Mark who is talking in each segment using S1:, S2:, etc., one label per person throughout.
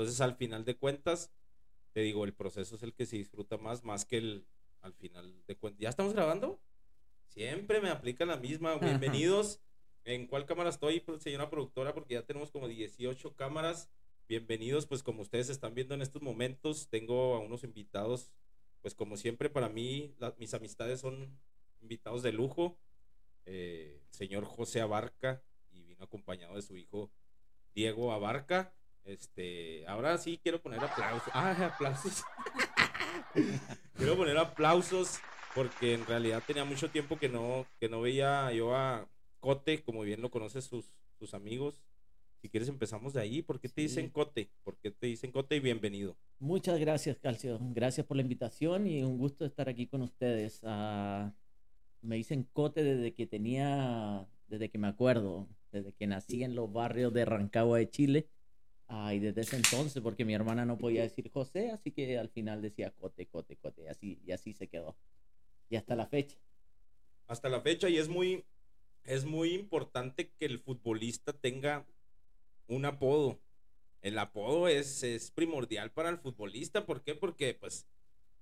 S1: Entonces, al final de cuentas, te digo, el proceso es el que se disfruta más, más que el al final de cuentas. ¿Ya estamos grabando? Siempre me aplica la misma. Bienvenidos. ¿En cuál cámara estoy, pues, señora productora? Porque ya tenemos como 18 cámaras. Bienvenidos, pues como ustedes están viendo en estos momentos, tengo a unos invitados, pues como siempre para mí, mis amistades son invitados de lujo. Eh, señor José Abarca y vino acompañado de su hijo Diego Abarca. Este, ahora sí quiero poner aplausos. Ah, aplausos. quiero poner aplausos porque en realidad tenía mucho tiempo que no, que no veía yo a Cote, como bien lo conocen sus, sus amigos. Si quieres empezamos de ahí. ¿Por qué te dicen Cote? ¿Por qué te dicen Cote y bienvenido?
S2: Muchas gracias, Calcio. Gracias por la invitación y un gusto estar aquí con ustedes. Uh, me dicen Cote desde que tenía, desde que me acuerdo, desde que nací en los barrios de Rancagua de Chile. Ah, y desde ese entonces, porque mi hermana no podía decir José, así que al final decía Cote, Cote, Cote, y así, y así se quedó. Y hasta la fecha.
S1: Hasta la fecha, y es muy, es muy importante que el futbolista tenga un apodo. El apodo es, es primordial para el futbolista. ¿Por qué? Porque pues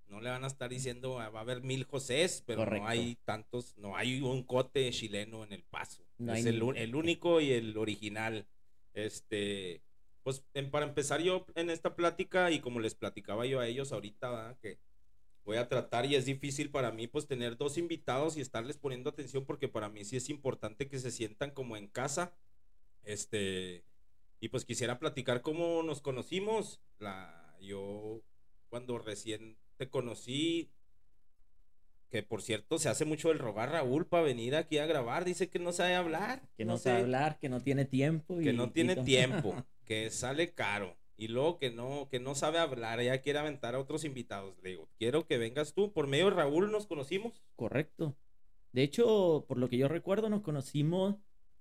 S1: no le van a estar diciendo ah, va a haber mil Josés, pero no hay tantos, no hay un cote chileno en el paso. es el, el, único y el original. Este, pues para empezar yo en esta plática y como les platicaba yo a ellos ahorita, que voy a tratar y es difícil para mí pues tener dos invitados y estarles poniendo atención porque para mí sí es importante que se sientan como en casa. Este, y pues quisiera platicar cómo nos conocimos. La, yo cuando recién te conocí, que por cierto se hace mucho el rogar Raúl para venir aquí a grabar, dice que no sabe hablar.
S2: Que no, sabe hablar, que no tiene tiempo.
S1: Y, que no tiene tiempo. que sale caro y luego que no, que no sabe hablar, ya quiere aventar a otros invitados. Le digo, quiero que vengas tú. Por medio de Raúl nos conocimos.
S2: Correcto. De hecho, por lo que yo recuerdo, nos conocimos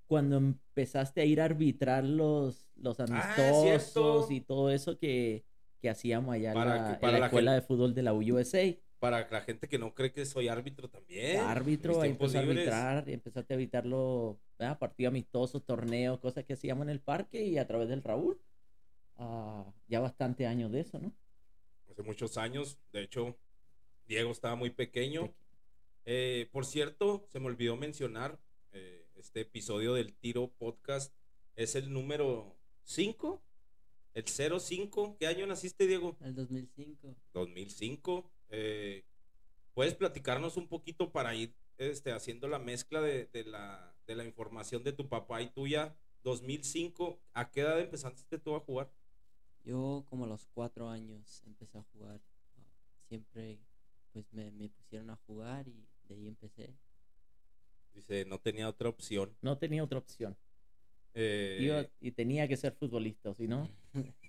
S2: cuando empezaste a ir a arbitrar los, los ah, amistosos y todo eso que, que hacíamos allá para, en la, escuela de fútbol de la USA.
S1: Para la gente que no cree que soy árbitro también.
S2: Árbitro, ahí empecé a arbitrar, empezaste a arbitrar los partidos amistosos, torneos, cosas que hacíamos en el parque y a través del Raúl. Ah, ya bastante años de eso, ¿no?
S1: Hace muchos años, de hecho, Diego estaba muy pequeño. Eh, por cierto, se me olvidó mencionar, eh, este episodio del Tiro Podcast es el número 5, el 05. ¿Qué año naciste, Diego?
S3: El 2005.
S1: 2005. Eh, ¿Puedes platicarnos un poquito para ir este, haciendo la mezcla de, la, de la información de tu papá y tuya? 2005, ¿a qué edad empezaste tú a jugar?
S3: Yo como a los cuatro años empecé a jugar. Siempre pues me, me, pusieron a jugar y de ahí empecé.
S1: Dice, no tenía otra opción.
S2: No tenía otra opción. Eh... y tenía que ser futbolista, si no...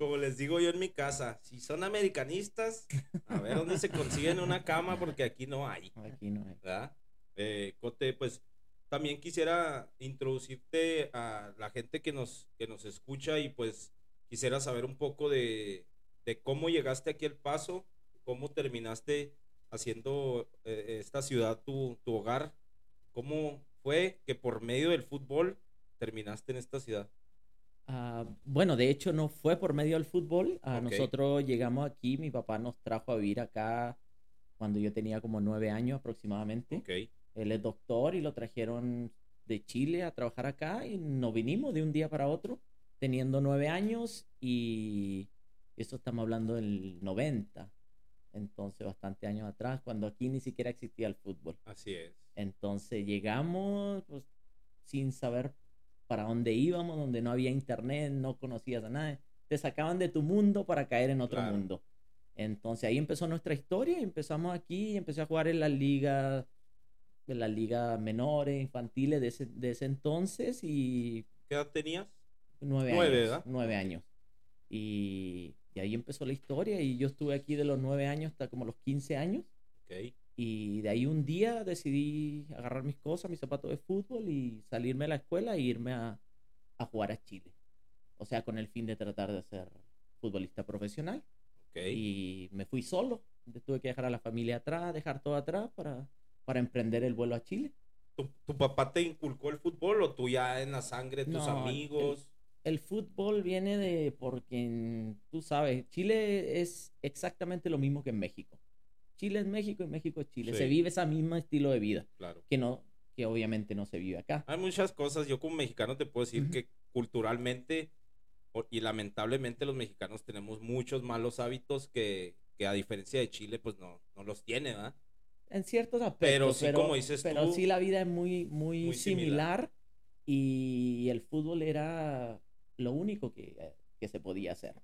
S1: como les digo yo en mi casa, si son americanistas, a ver dónde se consiguen una cama, porque aquí no hay.
S2: Aquí no hay.
S1: ¿verdad? Eh, Cote, pues también quisiera introducirte a la gente que nos, que nos escucha y pues quisiera saber un poco de, de cómo llegaste aquí al paso, cómo terminaste haciendo eh, esta ciudad tu, tu hogar, cómo fue que por medio del fútbol terminaste en esta ciudad.
S2: Ah, bueno, de hecho no fue por medio del fútbol. Uh, Nosotros llegamos aquí, mi papá nos trajo a vivir acá cuando yo tenía como nueve años aproximadamente. Él es doctor y lo trajeron de Chile a trabajar acá y nos vinimos de un día para otro teniendo nueve años y eso estamos hablando del 90. Entonces, bastante años atrás, cuando aquí ni siquiera existía el fútbol.
S1: Así es.
S2: Entonces llegamos pues, sin saber para dónde íbamos, donde no había internet, no conocías a nadie. Te sacaban de tu mundo para caer en otro mundo. Entonces ahí empezó nuestra historia empezamos aquí empecé a jugar en la liga, en la liga menores, infantiles de ese, de ese entonces y...
S1: ¿Qué edad tenías?
S2: Nueve, nueve años. ¿verdad? Nueve años. Y, y, ahí empezó la historia y yo estuve aquí de los nueve años hasta como los 15 años.
S1: Okay.
S2: Y de ahí un día decidí agarrar mis cosas, mis zapatos de fútbol y salirme de la escuela e irme a, a jugar a Chile. O sea, con el fin de tratar de ser futbolista profesional.
S1: Okay.
S2: Y me fui solo. Tuve que dejar a la familia atrás, dejar todo atrás para, para emprender el vuelo a Chile.
S1: ¿Tu, ¿Tu, papá te inculcó el fútbol o tú ya en la sangre, tus no, amigos?
S2: el fútbol viene de porque tú sabes, Chile es exactamente lo mismo que en México. Chile es México y México es Chile. Se vive ese mismo estilo de vida.
S1: Claro.
S2: Que no, que obviamente no se vive acá.
S1: Hay muchas cosas. Yo como mexicano te puedo decir que culturalmente y lamentablemente los mexicanos tenemos muchos malos hábitos que, que a diferencia de Chile, pues no, no los tiene, ¿verdad?
S2: En ciertos aspectos. Pero sí, como dices pero sí la vida es muy, muy, similar, y el fútbol era lo único que, que se podía hacer.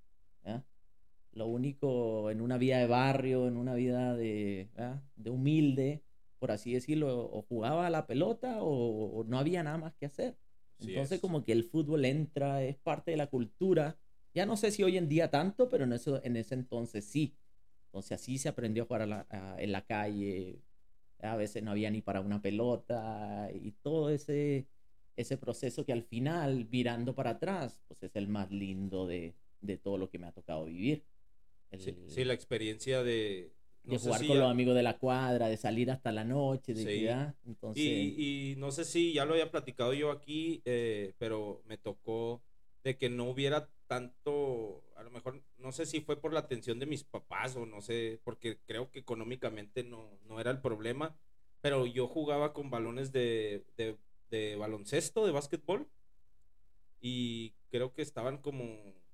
S2: Lo único en una vida de barrio, en una vida de, de humilde, por así decirlo, o jugaba a la pelota o, no había nada más que hacer. Entonces como que el fútbol entra, es parte de la cultura. Ya no sé si hoy en día tanto, pero en, eso, en ese entonces sí. Entonces así se aprendió a jugar en la calle. A veces no había ni para una pelota y todo ese, ese proceso que al final, virando para atrás, pues es el más lindo de, de todo lo que me ha tocado vivir.
S1: sí, la experiencia de...
S2: de jugar con los amigos de la cuadra, de salir hasta la noche, de sí.
S1: Entonces... Y, y, no sé si ya lo había platicado yo aquí, eh, pero me tocó de que no hubiera tanto, a lo mejor, no sé si fue por la atención de mis papás o no sé, porque creo que económicamente no, no era el problema, pero yo jugaba con balones de, de de baloncesto, de básquetbol, y creo que estaban como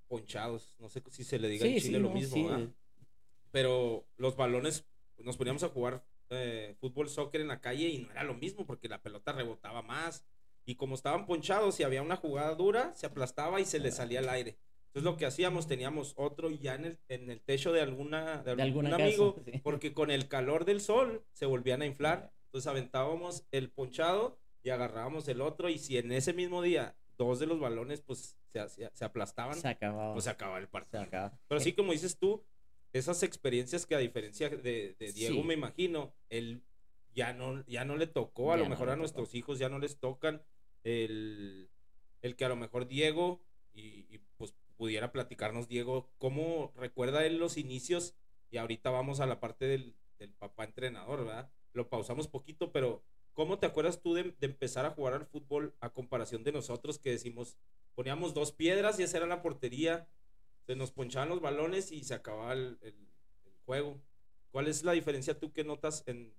S1: ponchados, no sé si se le diga en Chile lo mismo, pero los balones, nos poníamos a jugar eh, fútbol, soccer en la calle y no era lo mismo porque la pelota rebotaba más, y como estaban ponchados, si había una jugada dura, se aplastaba y se le salía al aire. Entonces lo que hacíamos, teníamos otro ya en el, en el techo de alguna de, algún amigo, porque con el calor del sol se volvían a inflar. Entonces aventábamos el ponchado y agarrábamos el otro y si en ese mismo día dos de los balones pues se, se, aplastaban,
S2: se acababa.
S1: pues se acababa el partido. Pero sí, como dices tú, esas experiencias que a diferencia de, Diego me imagino, él ya no, ya no le tocó, a lo mejor a nuestros hijos ya no les tocan el, el que a lo mejor Diego y, pues pudiera platicarnos Diego, ¿cómo recuerda él los inicios? Y ahorita vamos a la parte del, del papá entrenador, ¿verdad? Lo pausamos poquito, pero ¿Cómo te acuerdas tú de, empezar a jugar al fútbol a comparación de nosotros que decimos, poníamos dos piedras y esa era la portería, se nos ponchaban los balones y se acababa el, juego? ¿Cuál es la diferencia tú que notas en,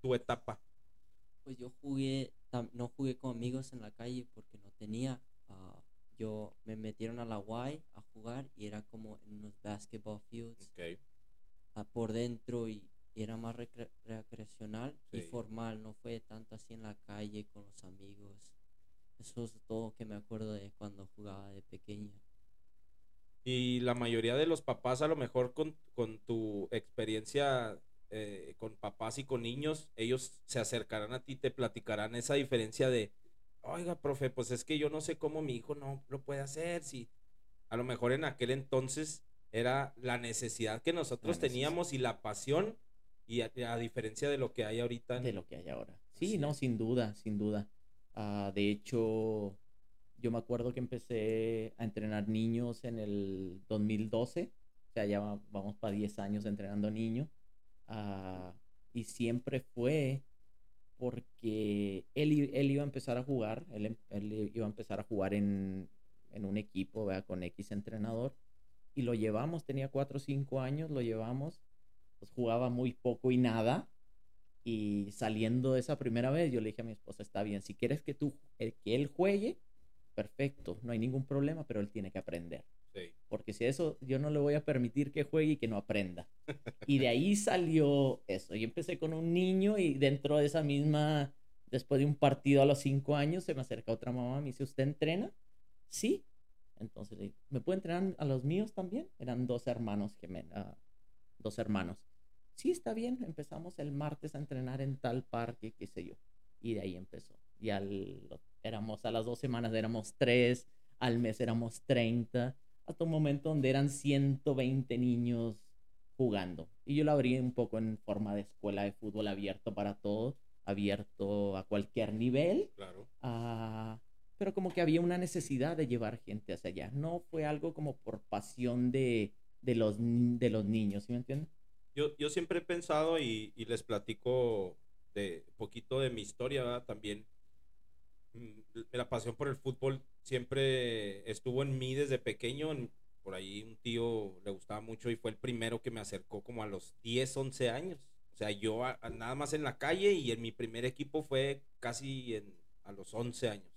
S1: tu etapa?
S3: Pues yo jugué, no jugué con amigos en la calle porque no tenía. Ah, yo me metieron a la Y a jugar y era como en unos basketball fields ah, por dentro y era más recreacional y formal, no fue tanto así en la calle con los amigos. Eso es todo que me acuerdo de cuando jugaba de pequeño.
S1: Y la mayoría de los papás, a lo mejor con, con tu experiencia eh, con papás y con niños, ellos se acercarán a ti, te platicarán esa diferencia de, oiga, profe, pues es que yo no sé cómo mi hijo no lo puede hacer, si a lo mejor en aquel entonces era la necesidad que nosotros teníamos y la pasión y a, diferencia de lo que hay ahorita.
S2: De lo que hay ahora. Sí, no, sin duda, sin duda. Ah, de hecho, yo me acuerdo que empecé a entrenar niños en el 2012. O sea, ya vamos para 10 años entrenando niños. Ah, y siempre fue porque él, él, iba a empezar a jugar, él, em, él iba a empezar a jugar en, en un equipo, ¿verdad? con X entrenador, y lo llevamos, tenía 4 o 5 años, lo llevamos, pues jugaba muy poco y nada. Y saliendo de esa primera vez, yo le dije a mi esposa, está bien, si quieres que tú, eh, que él juegue, perfecto, no hay ningún problema, pero él tiene que aprender. Porque si eso, yo no le voy a permitir que juegue y que no aprenda. y de ahí salió eso. Yo empecé con un niño y dentro de esa misma, después de un partido a los cinco años, se me acerca otra mamá, me dice, ¿usted entrena? Sí. Entonces, ¿me puede entrenar a los míos también? Eran dos hermanos que me, dos hermanos. Sí, está bien, empezamos el martes a entrenar en tal parque, qué sé yo. Y de ahí empezó. Y al, éramos a las dos semanas, éramos tres, al mes éramos 30, hasta un momento donde eran 120 niños jugando. Y yo lo abrí un poco en forma de escuela de fútbol abierto para todos, abierto a cualquier nivel.
S1: Claro.
S2: Ah, pero como que había una necesidad de llevar gente hacia allá. No fue algo como por pasión de, de los, de los niños, ¿sí me entienden?
S1: Yo, yo siempre he pensado y, les platico de poquito de mi historia también. Mm, la pasión por el fútbol siempre estuvo en mí desde pequeño. Por ahí un tío le gustaba mucho y fue el primero que me acercó como a los 10, 11 años. O sea, yo nada más en la calle y en mi primer equipo fue casi a los 11 años.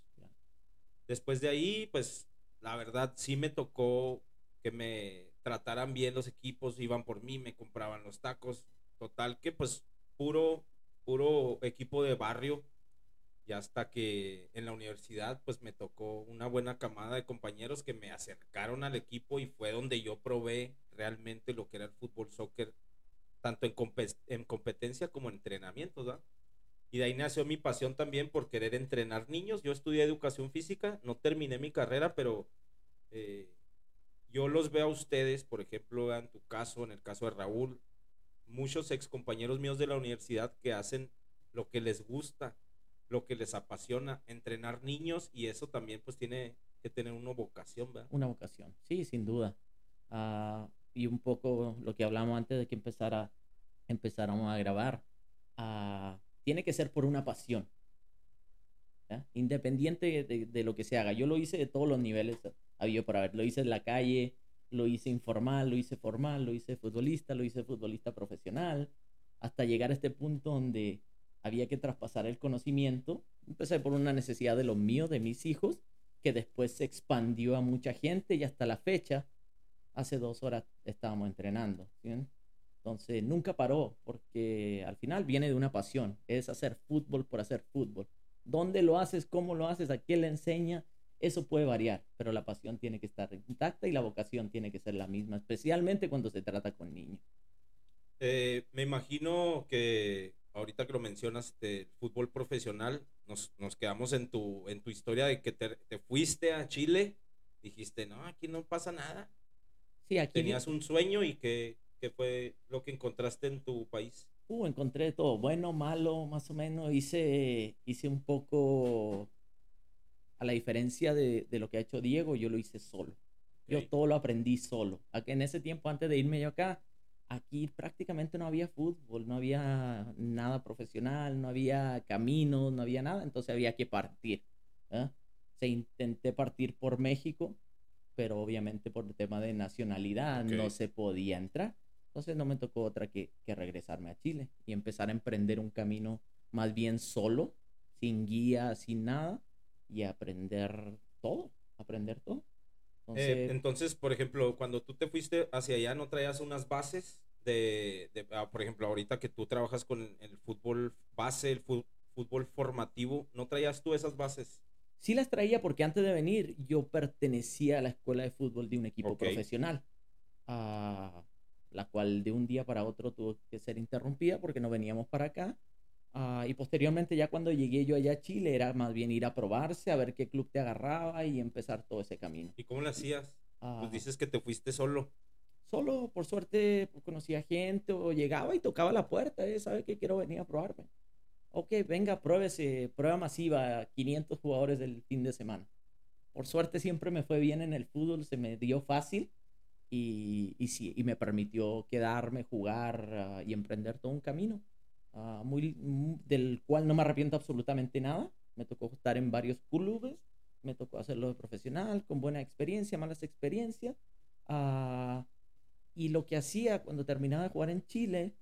S1: Después de ahí, pues la verdad sí me tocó que me trataran bien los equipos, iban por mí, me compraban los tacos. Total que pues puro, puro equipo de barrio. Y hasta que en la universidad pues me tocó una buena camada de compañeros que me acercaron al equipo y fue donde yo probé realmente lo que era el fútbol soccer, tanto en, en competencia como en entrenamiento, ¿verdad? Y de ahí nació mi pasión también por querer entrenar niños. Yo estudié educación física, no terminé mi carrera, pero eh, yo los veo a ustedes, por ejemplo, en tu caso, en el caso de Raúl, muchos ex compañeros míos de la universidad que hacen lo que les gusta, lo que les apasiona, entrenar niños y eso también pues tiene que tener una vocación, ¿verdad?
S2: Una vocación, sí, sin duda. Ah, y un poco lo que hablamos antes de que empezara, empezáramos a grabar. Uh, tiene que ser por una pasión. Independiente de, lo que se haga. Yo lo hice de todos los niveles había para ver. Lo hice en la calle, lo hice informal, lo hice formal, lo hice futbolista, lo hice futbolista profesional, hasta llegar a este punto donde había que traspasar el conocimiento. Empecé por una necesidad de los míos, de mis hijos, que después se expandió a mucha gente y hasta la fecha, hace dos horas estábamos entrenando. Entonces nunca paró porque al final viene de una pasión, es hacer fútbol por hacer fútbol. ¿Dónde lo haces? ¿Cómo lo haces? ¿A quién le enseña? Eso puede variar, pero la pasión tiene que estar intacta y la vocación tiene que ser la misma, especialmente cuando se trata con niños.
S1: Eh, me imagino que ahorita que lo mencionas de fútbol profesional, nos, nos, quedamos en tu, en tu historia de que te, te, fuiste a Chile, dijiste, no, aquí no pasa nada.
S2: Sí, aquí
S1: Tenías un sueño y que ¿Qué fue lo que encontraste en tu país?
S2: Uh, encontré todo, bueno, malo, más o menos. Hice, hice un poco, a la diferencia de, de lo que ha hecho Diego, yo lo hice solo. Yo todo lo aprendí solo. En ese tiempo, antes de irme yo acá, aquí prácticamente no había fútbol, no había nada profesional, no había caminos, no había nada, entonces había que partir. ¿eh? Se intenté partir por México, pero obviamente por el tema de nacionalidad no se podía entrar. Entonces no me tocó otra que, que regresarme a Chile y empezar a emprender un camino más bien solo, sin guía, sin nada, y aprender todo, aprender todo.
S1: Eh, entonces, por ejemplo, cuando tú te fuiste hacia allá, ¿no traías unas bases de, de ah, por ejemplo, ahorita que tú trabajas con el fútbol base, el fútbol formativo, ¿no traías tú esas bases?
S2: Sí las traía porque antes de venir yo pertenecía a la escuela de fútbol de un equipo profesional. Ah, la cual de un día para otro tuvo que ser interrumpida porque no veníamos para acá. Ah, y posteriormente ya cuando llegué yo allá a Chile era más bien ir a probarse, a ver qué club te agarraba y empezar todo ese camino.
S1: ¿Y cómo lo hacías? pues ah. dices que te fuiste solo.
S2: Solo, por suerte, pues, conocía gente o llegaba y tocaba la puerta, ¿eh? ¿sabe que quiero venir a probarme? Ok, venga, pruébese, prueba masiva, 500 jugadores del fin de semana. Por suerte siempre me fue bien en el fútbol, se me dio fácil y, y, sí, y me permitió quedarme, jugar ah, y emprender todo un camino uh, muy, mm, del cual no me arrepiento absolutamente nada. Me tocó estar en varios clubes, me tocó hacerlo de profesional, con buena experiencia, malas experiencias. Uh, y lo que hacía cuando terminaba de jugar en Chile,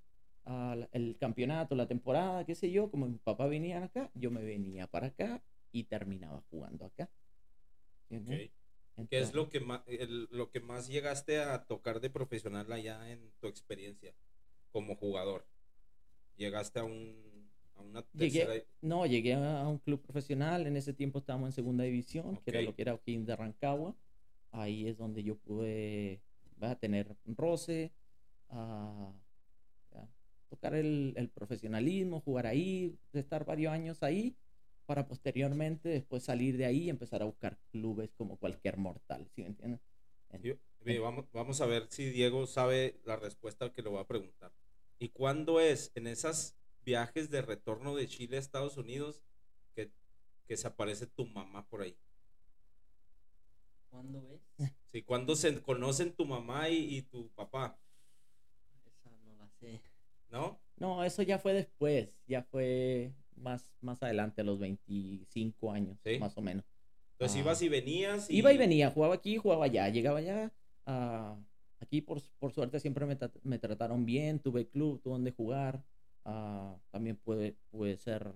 S2: el campeonato, la temporada, qué sé yo, como mi papá venía acá, yo me venía para acá y terminaba jugando acá.
S1: ¿Qué es lo que, más, lo que más llegaste a tocar de profesional allá en tu experiencia como jugador? ¿Llegaste a, un, a una
S2: tercera? no, llegué a un club profesional. En ese tiempo estábamos en segunda división, que era lo que era O'Higgins de Rancagua. Ahí es donde yo pude a tener roce, a, tocar el, el profesionalismo, jugar ahí, estar varios años ahí para posteriormente después salir de ahí y empezar a buscar clubes como cualquier mortal, ¿sí me entiendes?
S1: vamos, vamos a ver si Diego sabe la respuesta que le voy a preguntar. ¿Y cuándo es en esos viajes de retorno de Chile a Estados Unidos que, que se aparece tu mamá por ahí?
S3: ¿Cuándo ves?
S1: Sí, ¿cuándo se conocen tu mamá y, y tu papá?
S3: Esa no la sé.
S1: ¿No?
S2: No, eso ya fue después, ya fue más, más adelante, a los 25 años, más o menos.
S1: Entonces ibas y venías.
S2: Iba y venía, jugaba aquí, jugaba allá, llegaba allá. Uh, aquí, por, por, suerte, siempre me, me, trataron bien, tuve club, tuve donde jugar. Uh, también pude, pude ser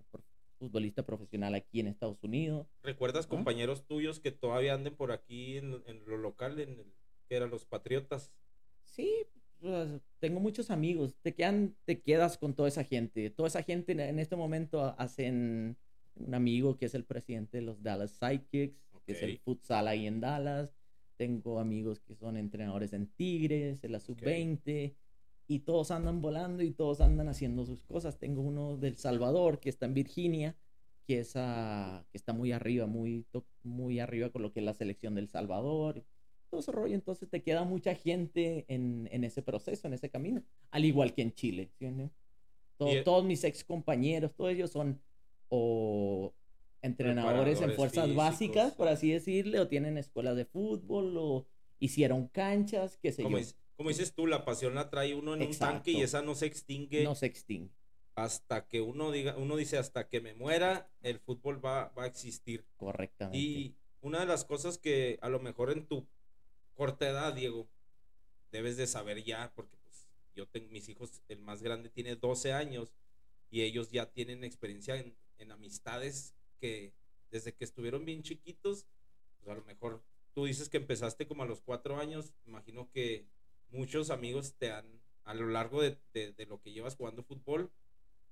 S2: futbolista profesional aquí en Estados Unidos.
S1: ¿Recuerdas compañeros tuyos que todavía anden por aquí en, en lo local, en el, que eran los Patriotas?
S2: Sí, pues, tengo muchos amigos. Te, quedan, te quedas con toda esa gente. Toda esa gente en este momento hacen un amigo que es el presidente de los Dallas Sidekicks, que es el futsal ahí en Dallas. Tengo amigos que son entrenadores en Tigres, en la sub-20 y todos andan volando y todos andan haciendo sus cosas. Tengo uno del Salvador que está en Virginia, que, es que está muy arriba, muy, muy arriba con lo que es la selección del Salvador. Todo ese rollo, entonces te queda mucha gente en, en ese proceso, en ese camino, al igual que en Chile. Todos mis ex compañeros, todos ellos son o entrenadores en fuerzas básicas, por así decirle, o tienen escuelas de fútbol, o hicieron canchas, qué sé yo
S1: como dices tú, la pasión la trae uno en un tanque y esa no se extingue.
S2: No se extingue.
S1: Hasta que uno diga, uno dice, hasta que me muera, el fútbol va, va a existir.
S2: Correctamente.
S1: Y una de las cosas que a lo mejor en tu corta edad, Diego, debes de saber ya, porque pues yo tengo mis hijos, el más grande tiene 12 años y ellos ya tienen experiencia en, en amistades que desde que estuvieron bien chiquitos, pues a lo mejor tú dices que empezaste como a los cuatro años, imagino que muchos amigos te han, a lo largo de, lo que llevas jugando fútbol,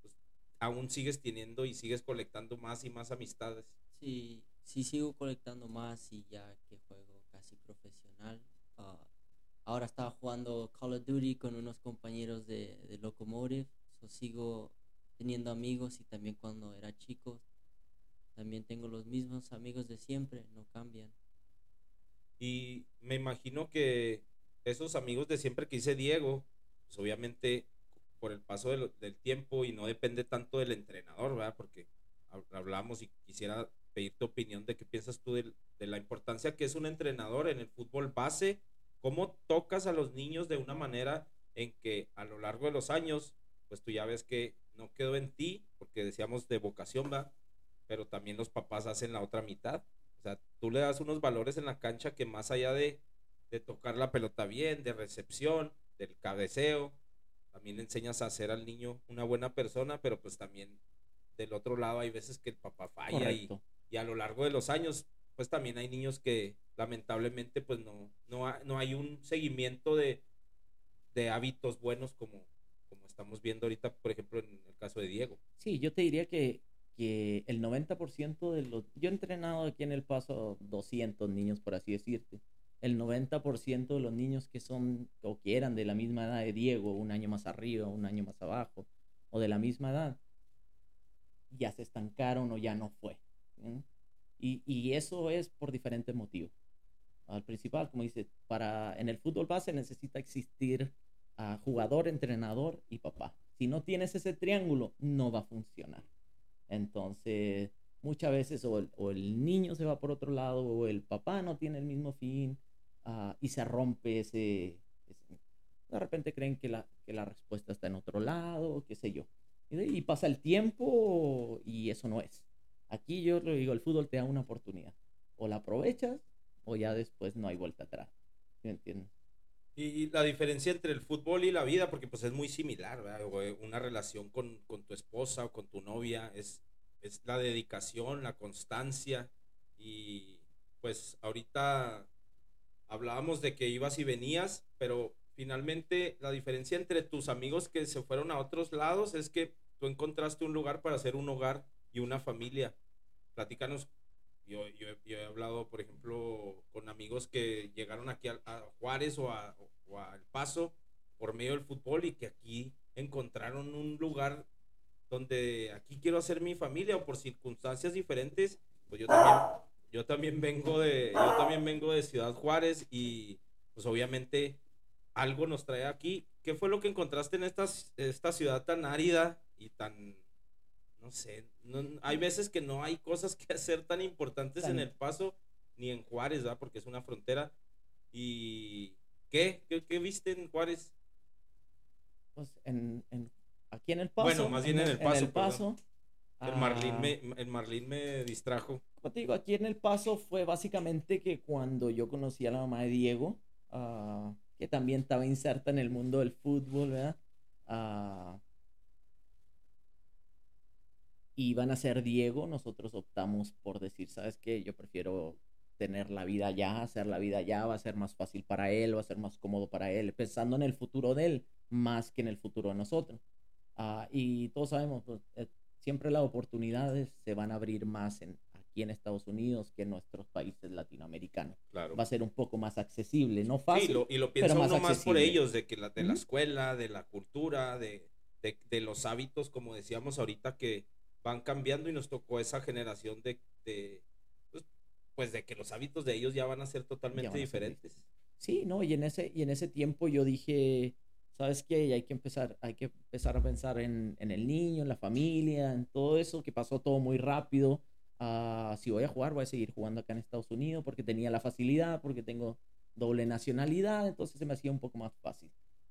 S1: pues, aún sigues teniendo y sigues colectando más y más amistades.
S3: Sí, sí sigo colectando más y ya que juego casi profesional. Ah, ahora estaba jugando Call of Duty con unos compañeros de, de Locomotive, so sigo teniendo amigos y también cuando era chico también tengo los mismos amigos de siempre, no cambian.
S1: Y me imagino que esos amigos de siempre que dice Diego, pues obviamente por el paso del, tiempo y no depende tanto del entrenador, ¿verdad? Porque hablamos y quisiera pedir tu opinión de qué piensas tú de, la importancia que es un entrenador en el fútbol base, cómo tocas a los niños de una manera en que a lo largo de los años, pues tú ya ves que no quedó en ti, porque decíamos de vocación, ¿verdad? Pero también los papás hacen la otra mitad. O sea, tú le das unos valores en la cancha que más allá de de tocar la pelota bien, de recepción, del cabeceo. También le enseñas a hacer al niño una buena persona, pero pues también del otro lado hay veces que el papá falla y, y, a lo largo de los años, pues también hay niños que lamentablemente pues no, no, no hay un seguimiento de, de hábitos buenos como, como estamos viendo ahorita, por ejemplo, en el caso de Diego.
S2: Sí, yo te diría que, que el 90% de los... Yo he entrenado aquí en El Paso 200 niños, por así decirte el 90% de los niños que son o que eran de la misma edad de Diego, un año más arriba, un año más abajo, o de la misma edad, ya se estancaron o ya no fue. Y, y, eso es por diferentes motivos. Al principal, como dice, para, en el fútbol base necesita existir a jugador, entrenador y papá. Si no tienes ese triángulo, no va a funcionar. Entonces, muchas veces o el, o el niño se va por otro lado o el papá no tiene el mismo fin Ah, y se rompe ese, De repente creen que la, que la respuesta está en otro lado, qué sé yo. Y, pasa el tiempo y eso no es. Aquí yo le digo, el fútbol te da una oportunidad. O la aprovechas o ya después no hay vuelta atrás. ¿Me entiendes?
S1: Y la diferencia entre el fútbol y la vida, porque pues es muy similar. Una relación con, con, tu esposa o con tu novia es, es la dedicación, la constancia y pues ahorita hablábamos de que ibas y venías, pero finalmente la diferencia entre tus amigos que se fueron a otros lados es que tú encontraste un lugar para hacer un hogar y una familia. Platícanos, yo, yo, he hablado, por ejemplo, con amigos que llegaron aquí a, Juárez o a, El Paso por medio del fútbol y que aquí encontraron un lugar donde aquí quiero hacer mi familia o por circunstancias diferentes, pues yo también yo también vengo de, yo también vengo de Ciudad Juárez y pues obviamente algo nos trae aquí. ¿Qué fue lo que encontraste en esta, esta ciudad tan árida y tan, no sé, hay veces que no hay cosas que hacer tan importantes en El Paso ni en Juárez, ¿verdad? Porque es una frontera. ¿Y qué? ¿Qué, viste en Juárez?
S2: Pues en, aquí en El Paso.
S1: Bueno, más bien en, El Paso.
S2: En el paso
S1: El Marlín, ah. me, el Marlín me distrajo.
S2: Como te digo, aquí en El Paso fue básicamente que cuando yo conocí a la mamá de Diego, uh, que también estaba inserta en el mundo del fútbol, ¿verdad? Uh, iban a ser Diego, nosotros optamos por decir, ¿sabes qué? Yo prefiero tener la vida ya, hacer la vida ya, va a ser más fácil para él, va a ser más cómodo para él, pensando en el futuro de él más que en el futuro de nosotros. Uh, y todos sabemos, pues, eh, siempre las oportunidades se van a abrir más en, aquí en Estados Unidos que en nuestros países latinoamericanos. Claro. Va a ser un poco más accesible, no fácil.
S1: y lo piensa uno más por ellos, de que la, de la escuela, de la cultura, de, de, de, los hábitos, como decíamos ahorita, que van cambiando y nos tocó esa generación de, de pues de que los hábitos de ellos ya van a ser totalmente diferentes.
S2: Sí, no, y en ese, y en ese tiempo yo dije, ¿sabes qué? Hay que empezar, hay que empezar a pensar en, en el niño, en la familia, en todo eso, que pasó todo muy rápido. Uh, si voy a jugar, voy a seguir jugando acá en Estados Unidos porque tenía la facilidad, porque tengo doble nacionalidad, entonces se me hacía un poco más fácil.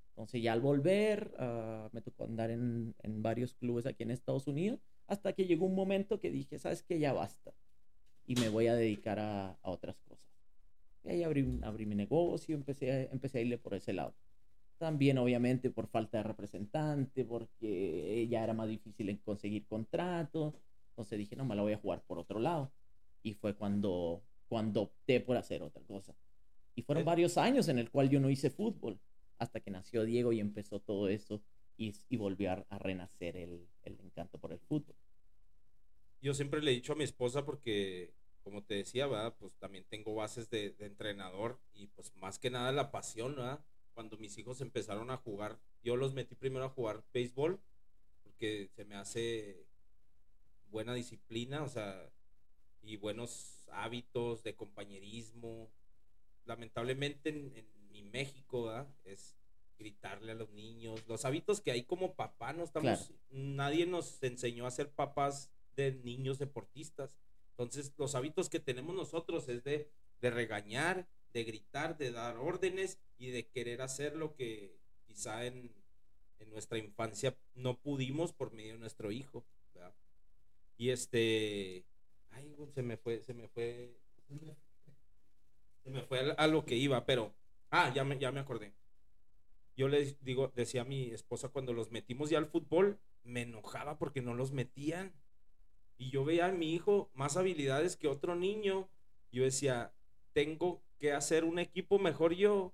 S2: Entonces ya al volver, uh, me tocó andar en, en, varios clubes aquí en Estados Unidos, hasta que llegó un momento que dije, ¿sabes qué? Ya basta y me voy a dedicar a, otras cosas. Y ahí abrí, abrí mi negocio, empecé a, empecé a irle por ese lado. También, obviamente, por falta de representante, porque ya era más difícil conseguir contrato. Entonces dije, no, me la voy a jugar por otro lado. Y fue cuando, cuando opté por hacer otra cosa. Y fueron varios años en el cual yo no hice fútbol, hasta que nació Diego y empezó todo eso y, y volvió a, renacer el, el encanto por el fútbol
S1: yo siempre le he dicho a mi esposa porque, como te decía, ¿verdad? Pues también tengo bases de, entrenador y pues más que nada la pasión, ¿verdad? Cuando mis hijos empezaron a jugar, yo los metí primero a jugar béisbol porque se me hace buena disciplina, o sea, y buenos hábitos de compañerismo. Lamentablemente en, mi México, ¿verdad? Es gritarle a los niños, los hábitos que hay como papá, no estamos, nadie nos enseñó a ser papás de niños deportistas. Entonces, los hábitos que tenemos nosotros es de, de regañar, de gritar, de dar órdenes y de querer hacer lo que quizá en, en nuestra infancia no pudimos por medio de nuestro hijo. Y este, ay, se me fue, se me fue, se me fue a, lo que iba, pero, ah, ya me, ya me acordé. Yo les digo, decía a mi esposa cuando los metimos ya al fútbol, me enojaba porque no los metían y yo veía a mi hijo más habilidades que otro niño. Yo decía, tengo que hacer un equipo mejor yo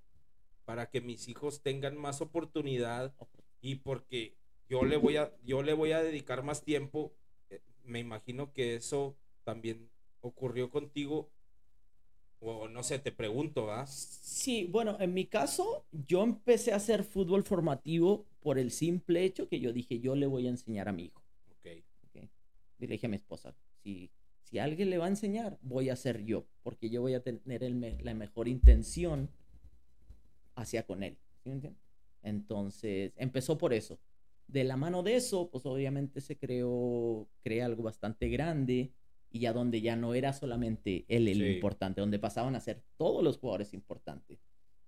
S1: para que mis hijos tengan más oportunidad y porque yo le voy a, yo le voy a dedicar más tiempo. Eh, me imagino que eso también ocurrió contigo. O no sé, te pregunto, ¿ah?
S2: Sí, bueno, en mi caso, yo empecé a hacer fútbol formativo por el simple hecho que yo dije, yo le voy a enseñar a mi hijo. Le dije a mi esposa, si, si alguien le va a enseñar, voy a ser yo, porque yo voy a tener la mejor intención hacia con él. ¿Sí me entiendes? Entonces, empezó por eso. De la mano de eso, pues obviamente se creó, crea algo bastante grande y ya donde ya no era solamente él el importante, donde pasaban a ser todos los jugadores importantes.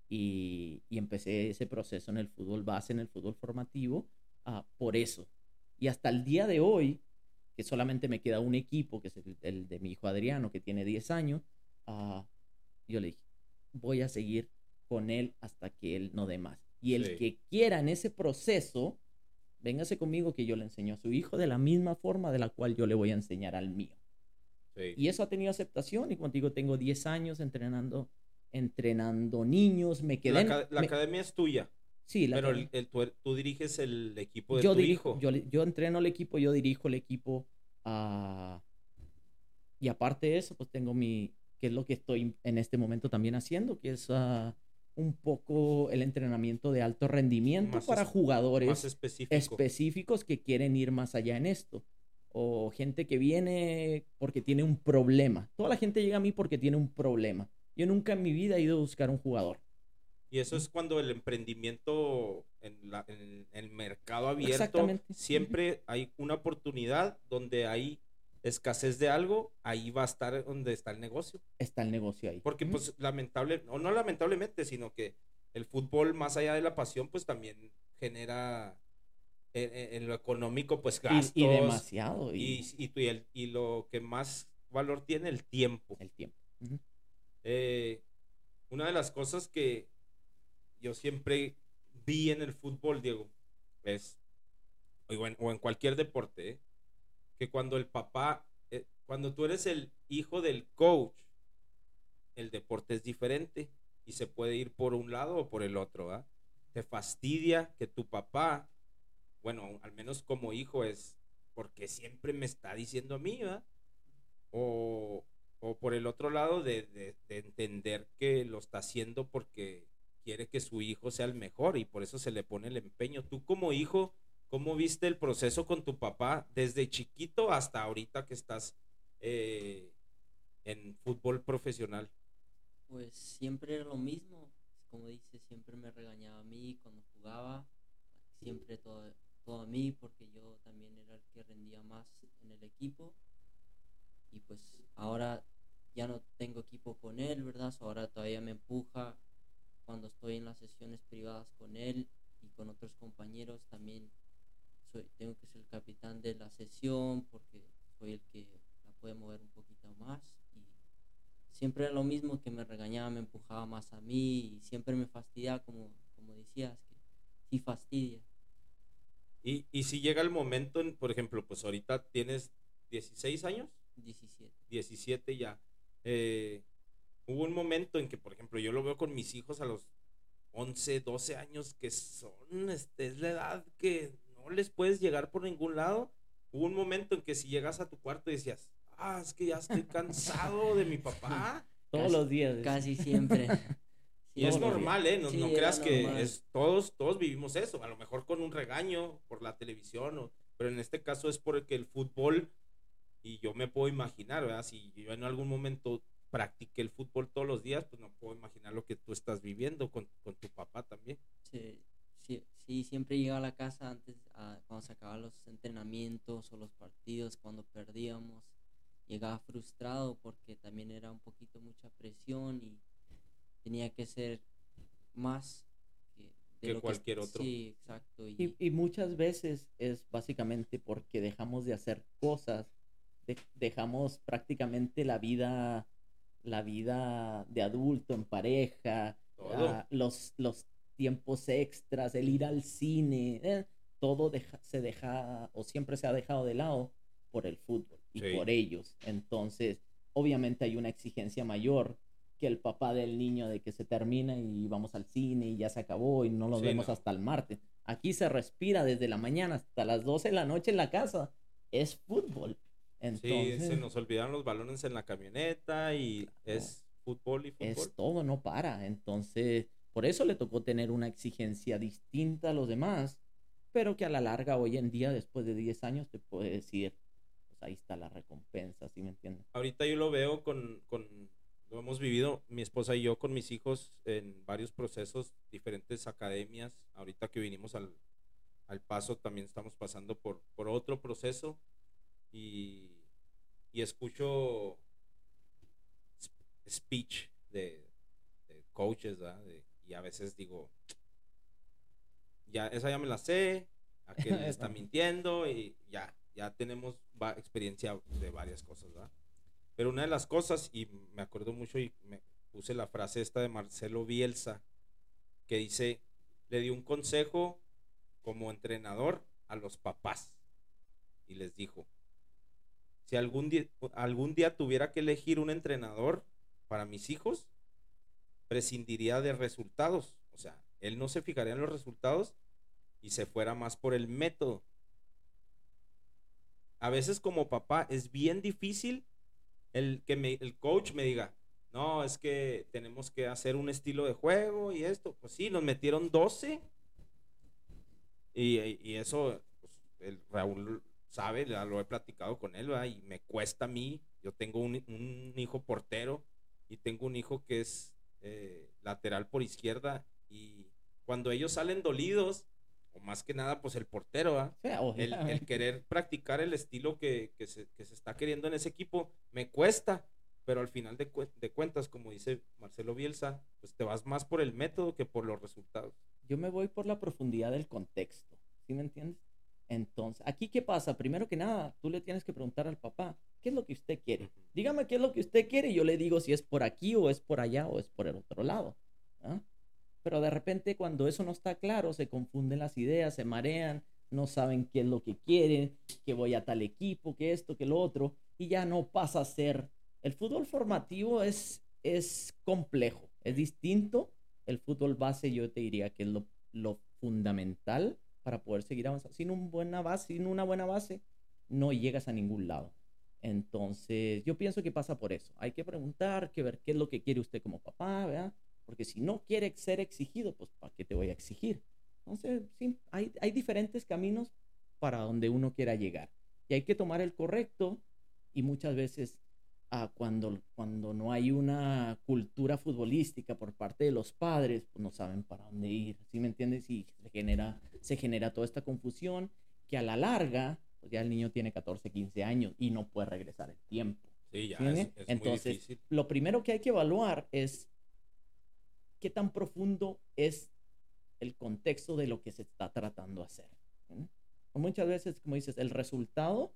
S2: Y, y, empecé ese proceso en el fútbol base, en el fútbol formativo, uh, por eso. Y hasta el día de hoy, que solamente me queda un equipo, que es el, de mi hijo Adriano, que tiene 10 años, uh, yo le dije, voy a seguir con él hasta que él no dé más. Y el que quiera en ese proceso, véngase conmigo que yo le enseño a su hijo de la misma forma de la cual yo le voy a enseñar al mío. Y eso ha tenido aceptación y contigo tengo 10 años entrenando entrenando niños, me quedé...
S1: La, la academia es tuya.
S2: Sí,
S1: pero el, tú, diriges el equipo de yo tu hijo.
S2: Yo, yo entreno el equipo, yo dirijo el equipo. Uh, y aparte de eso, pues tengo mi, que es lo que estoy en este momento también haciendo, que es uh, un poco el entrenamiento de alto rendimiento para jugadores específicos que quieren ir más allá en esto. O gente que viene porque tiene un problema. Toda la gente llega a mí porque tiene un problema. Yo nunca en mi vida he ido a buscar un jugador.
S1: Y eso es cuando el emprendimiento en, el mercado abierto, siempre hay una oportunidad donde hay escasez de algo, ahí va a estar donde está el negocio.
S2: Está el negocio ahí.
S1: Porque pues lamentable, o no lamentablemente, sino que el fútbol más allá de la pasión, pues también genera en, lo económico, pues gastos.
S2: Y, demasiado.
S1: Y, y, y, lo que más valor tiene, el tiempo.
S2: El tiempo.
S1: Eh, una de las cosas que yo siempre vi en el fútbol, Diego, es, o en, o en cualquier deporte, ¿eh? que cuando el papá, eh, cuando tú eres el hijo del coach, el deporte es diferente y se puede ir por un lado o por el otro, Te fastidia que tu papá, bueno, al menos como hijo es, porque siempre me está diciendo a mí, ¿verdad? O, por el otro lado de, de, entender que lo está haciendo porque quiere que su hijo sea el mejor y por eso se le pone el empeño. Tú como hijo, ¿cómo viste el proceso con tu papá desde chiquito hasta ahorita que estás eh, en fútbol profesional?
S3: Pues siempre era lo mismo. Como dice, siempre me regañaba a mí cuando jugaba. Siempre todo, a mí porque yo también era el que rendía más en el equipo. Y pues ahora ya no tengo equipo con él, ¿verdad? ahora todavía me empuja cuando estoy en las sesiones privadas con él y con otros compañeros también soy, tengo que ser el capitán de la sesión porque soy el que la puede mover un poquito más siempre era lo mismo que me regañaba, me empujaba más a mí y siempre me fastidiaba, como, como decías, que sí fastidia.
S1: Y, y si llega el momento, por ejemplo, pues ahorita tienes 16 años.
S3: 17.
S1: 17 ya. Eh, hubo un momento en que, por ejemplo, yo lo veo con mis hijos a los 11, 12 años, que son, este, es la edad que no les puedes llegar por ningún lado. Hubo un momento en que si llegas a tu cuarto y decías, ah, es que ya estoy cansado de mi papá.
S2: Todos los días.
S3: Casi siempre.
S1: y es normal, ¿eh? No, no creas que es, todos, todos vivimos eso. A lo mejor con un regaño por la televisión, o, pero en este caso es porque el fútbol, y yo me puedo imaginar, ¿verdad? Si yo en algún momento practiqué el fútbol todos los días, pues no puedo imaginar lo que tú estás viviendo con, con tu papá también.
S3: Sí, sí, sí, siempre llegaba a la casa antes, cuando se acababan los entrenamientos o los partidos, cuando perdíamos llegaba frustrado porque también era un poquito mucha presión y tenía que ser más
S1: que, cualquier otro.
S3: Sí, exacto.
S2: Y, y, muchas veces es básicamente porque dejamos de hacer cosas, dejamos prácticamente la vida, la vida de adulto en pareja, ah, los, los tiempos extras, el ir al cine, eh, todo se deja o siempre se ha dejado de lado por el fútbol y por ellos. Entonces, obviamente hay una exigencia mayor que el papá del niño de que se termina y vamos al cine y ya se acabó y no lo vemos hasta el martes. Aquí se respira desde la mañana hasta las 12 de la noche en la casa. Es fútbol. Entonces,
S1: sí, se nos olvidaron los balones en la camioneta y es fútbol y fútbol.
S2: Es todo, no para. Entonces, por eso le tocó tener una exigencia distinta a los demás, pero que a la larga hoy en día, después de 10 años, te puede decir, ahí está la recompensa, ¿sí me entiendes?
S1: Ahorita yo lo veo con, con, lo hemos vivido mi esposa y yo con mis hijos en varios procesos, diferentes academias. Ahorita que vinimos al, al paso también estamos pasando por, por otro proceso y, y escucho speech de, coaches, ¿verdad? y a veces digo, ya, esa ya me la sé, aquel está mintiendo y ya, ya tenemos experiencia de varias cosas, ¿verdad? Pero una de las cosas, y me acuerdo mucho y me puse la frase esta de Marcelo Bielsa, que dice, le dio un consejo como entrenador a los papás y les dijo, si algún día, algún día tuviera que elegir un entrenador para mis hijos, prescindiría de resultados. O sea, él no se fijaría en los resultados y se fuera más por el método a veces como papá es bien difícil el que me, el coach me diga, no, es que tenemos que hacer un estilo de juego y esto. Pues sí, nos metieron 12. Y, eso, pues, el Raúl sabe, lo he platicado con él, y me cuesta a mí. Yo tengo un, hijo portero y tengo un hijo que es eh, lateral por izquierda. Y cuando ellos salen dolidos, más que nada, pues el portero, el, querer practicar el estilo que, se, está queriendo en ese equipo, me cuesta, pero al final de, de, cuentas, como dice Marcelo Bielsa, pues te vas más por el método que por los resultados.
S2: Yo me voy por la profundidad del contexto, ¿sí me entiendes? Entonces, aquí qué pasa? Primero que nada, tú le tienes que preguntar al papá, ¿qué es lo que usted quiere? Dígame qué es lo que usted quiere y yo le digo si es por aquí o es por allá o es por el otro lado. ¿ah? Pero de repente cuando eso no está claro, se confunden las ideas, se marean, no saben qué es lo que quieren, que voy a tal equipo, que esto, que lo otro, y ya no pasa a ser. El fútbol formativo es, es complejo, es distinto. El fútbol base yo te diría que es lo, lo fundamental para poder seguir avanzando. Sin, un buena base, sin una buena base, no llegas a ningún lado. Entonces, yo pienso que pasa por eso. Hay que preguntar, que ver qué es lo que quiere usted como papá, ¿verdad? Porque si no quiere ser exigido, pues ¿para qué te voy a exigir? Entonces, sí, hay, hay diferentes caminos para donde uno quiera llegar. Y hay que tomar el correcto y muchas veces ah, cuando, cuando no hay una cultura futbolística por parte de los padres, pues no saben para dónde ir. ¿Sí me entiendes? Y se genera, se genera toda esta confusión que a la larga, pues ya el niño tiene 14, 15 años y no puede regresar el tiempo.
S1: Sí, ya es,
S2: Entonces, lo primero que hay que evaluar es qué tan profundo es el contexto de lo que se está tratando de hacer. Muchas veces, como dices, el resultado,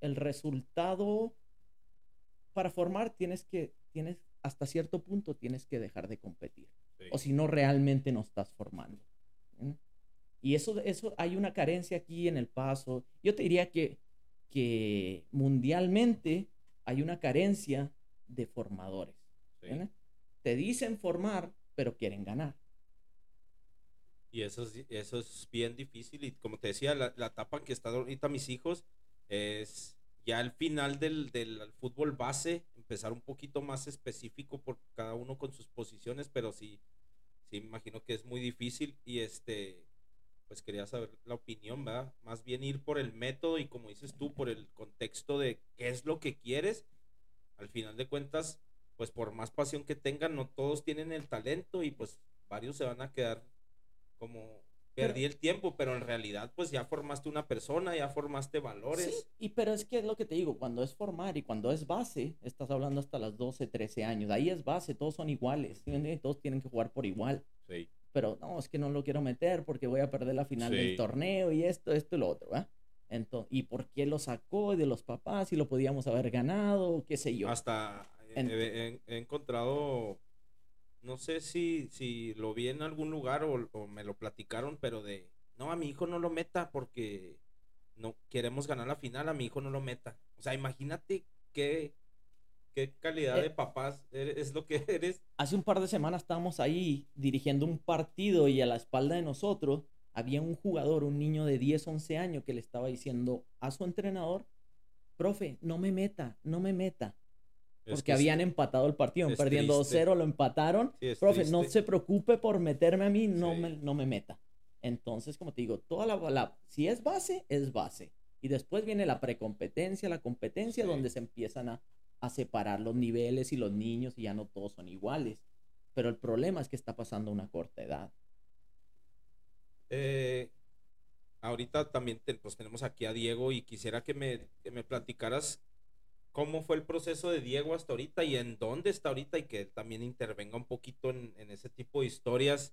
S2: el resultado para formar tienes que, tienes, hasta cierto punto tienes que dejar de competir. O si no, realmente no estás formando. Y eso, eso, hay una carencia aquí en el paso. Yo te diría que, que mundialmente hay una carencia de formadores. Te dicen formar, pero quieren ganar.
S1: Y eso es, eso es bien difícil. Y como te decía, la, etapa en que están ahorita mis hijos es ya el final del, del, fútbol base, empezar un poquito más específico por cada uno con sus posiciones, pero sí, sí imagino que es muy difícil. Y este, pues quería saber la opinión, ¿verdad? Más bien ir por el método y como dices tú, por el contexto de qué es lo que quieres. Al final de cuentas, pues por más pasión que tengan, no todos tienen el talento y pues varios se van a quedar como perdí el tiempo, pero en realidad pues ya formaste una persona, ya formaste valores. Sí,
S2: y pero es que es lo que te digo, cuando es formar y cuando es base, estás hablando hasta los 12, 13 años, ahí es base, todos son iguales, todos tienen que jugar por igual. Sí. Pero no, es que no lo quiero meter porque voy a perder la final del torneo y esto, esto y lo otro, ¿ah? Entonces, ¿y por qué lo sacó de los papás y lo podíamos haber ganado? ¿Qué sé yo?
S1: Hasta he, encontrado no sé si, si lo vi en algún lugar o, me lo platicaron, pero de, no, a mi hijo no lo meta porque no queremos ganar la final, a mi hijo no lo meta. O sea, imagínate qué, qué calidad eh, de papás es lo que eres.
S2: Hace un par de semanas estábamos ahí dirigiendo un partido y a la espalda de nosotros había un jugador, un niño de 10, 11 años que le estaba diciendo a su entrenador, profe, no me meta, no me meta porque habían empatado el partido, perdiendo 2-0, lo empataron. Profe, no se preocupe por meterme a mí, no, me, no me meta. Entonces, como te digo, toda la, si es base, es base. Y después viene la precompetencia, la competencia, donde se empiezan a, a, separar los niveles y los niños y ya no todos son iguales. Pero el problema es que está pasando una corta edad.
S1: Eh, ahorita también pues, tenemos aquí a Diego y quisiera que me, que me platicaras cómo fue el proceso de Diego hasta ahorita y en dónde está ahorita y que también intervenga un poquito en, ese tipo de historias.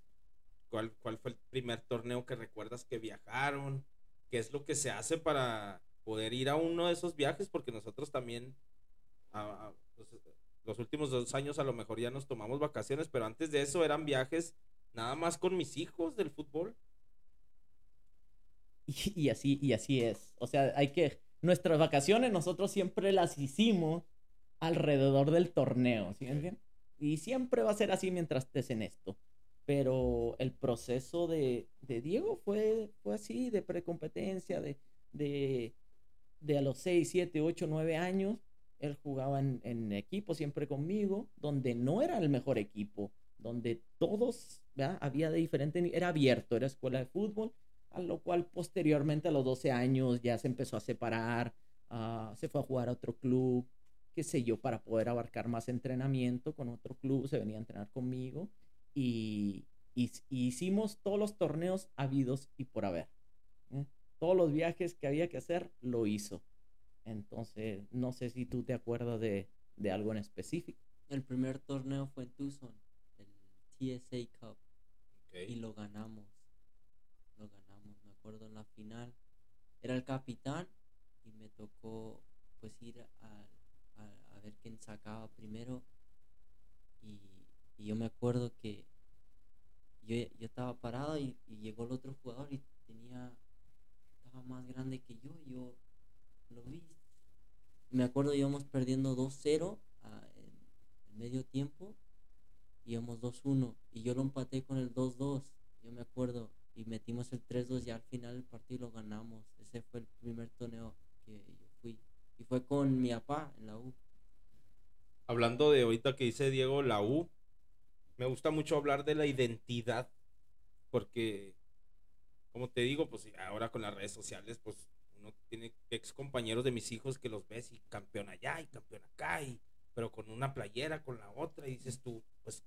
S1: ¿Cuál, ¿Cuál fue el primer torneo que recuerdas que viajaron? ¿Qué es lo que se hace para poder ir a uno de esos viajes? Porque nosotros también, pues, los últimos dos años a lo mejor ya nos tomamos vacaciones, pero antes de eso eran viajes nada más con mis hijos del fútbol.
S2: y así, y así es. O sea, hay que, nuestras vacaciones nosotros siempre las hicimos alrededor del torneo, ¿sí entiendes? Y siempre va a ser así mientras estés en esto. Pero el proceso de, Diego fue, fue así, de precompetencia, de, de, de a los 6, 7, 8, 9 años. Él jugaba en, en equipo siempre conmigo, donde no era el mejor equipo, donde todos, ¿verdad? había de diferente, era abierto, era escuela de fútbol, a lo cual posteriormente a los 12 años ya se empezó a separar, ah, se fue a jugar a otro club, qué sé yo, para poder abarcar más entrenamiento con otro club, se venía a entrenar conmigo y, hicimos todos los torneos habidos y por haber. ¿eh? Todos los viajes que había que hacer, lo hizo. Entonces, no sé si tú te acuerdas de, algo en específico.
S3: El primer torneo fue en Tucson, el TSA Cup, y lo ganamos en la final. era el capitán y me tocó pues ir a, a, ver quién sacaba primero y, y, yo me acuerdo que yo, yo estaba parado y, y, llegó el otro jugador y tenía estaba más grande que yo yo lo vi me acuerdo íbamos perdiendo 2-0 en, medio tiempo íbamos 2-1 y yo lo empaté con el 2-2 yo me acuerdo y metimos el 3-2 y al final del partido lo ganamos. Ese fue el primer torneo que yo fui. Y fue con mi papá en la U.
S1: Hablando de ahorita que dice Diego la U me gusta mucho hablar de la identidad porque como te digo pues ahora con las redes sociales pues tiene ex compañeros de mis hijos que los ves y campeón allá y campeón acá, y, pero con una playera, con la otra, y dices tú, pues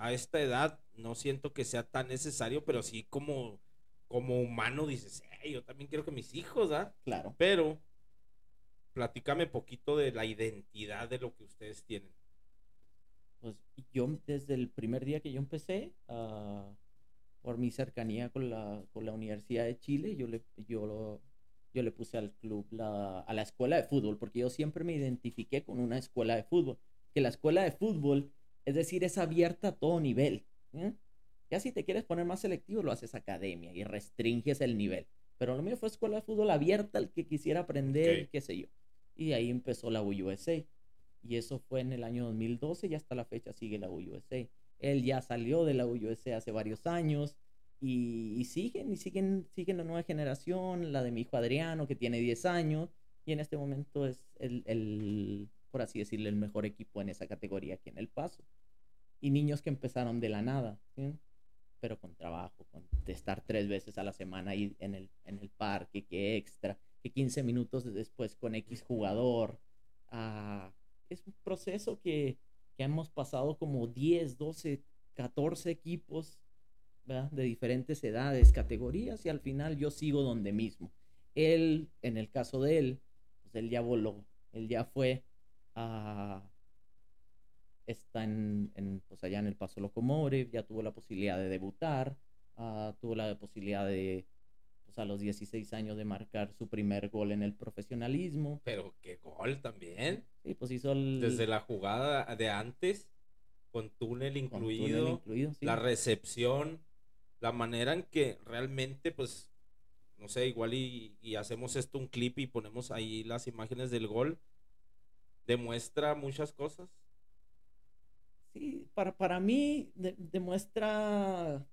S1: a esta edad no siento que sea tan necesario, pero sí como, como humano dices, yo también quiero que mis hijos, ¿ah?
S2: Claro.
S1: Pero platícame poquito de la identidad de lo que ustedes tienen.
S2: Pues yo desde el primer día que yo empecé, uh, por mi cercanía con la, con la Universidad de Chile, yo, le, yo lo, yo le puse al club, la, a la escuela de fútbol, porque yo siempre me identifiqué con una escuela de fútbol. Que la escuela de fútbol, es decir, es abierta a todo nivel. ¿eh? Ya si te quieres poner más selectivo, lo haces academia y restringes el nivel. Pero lo mío fue escuela de fútbol abierta al que quisiera aprender, qué sé yo. Y ahí empezó la USA. Y eso fue en el año 2012 y hasta la fecha sigue la USA. Él ya salió de la USA hace varios años y, siguen, y siguen, siguen la nueva generación, la de mi hijo Adriano, que tiene 10 años, y en este momento es el, el, por así decirlo, el mejor equipo en esa categoría aquí en El Paso. Y niños que empezaron de la nada, pero con trabajo, con, de estar tres veces a la semana ahí en el, en el parque, que extra, que 15 minutos después con X jugador. Ah, es un proceso que, que hemos pasado como 10, 12, 14 equipos de diferentes edades, categorías, y al final yo sigo donde mismo. Él, en el caso de él, pues él ya voló, él ya fue a... Está en, pues allá en el Paso Locomotive, ya tuvo la posibilidad de debutar, uh, tuvo la posibilidad de, pues a los 16 años de marcar su primer gol en el profesionalismo.
S1: Pero qué gol también.
S2: Sí, pues hizo el...
S1: Desde la jugada de antes, con túnel incluido, la recepción, la manera en que realmente, pues, no sé, igual y, hacemos esto un clip y ponemos ahí las imágenes del gol, demuestra muchas cosas.
S2: Sí, para, para mí demuestra al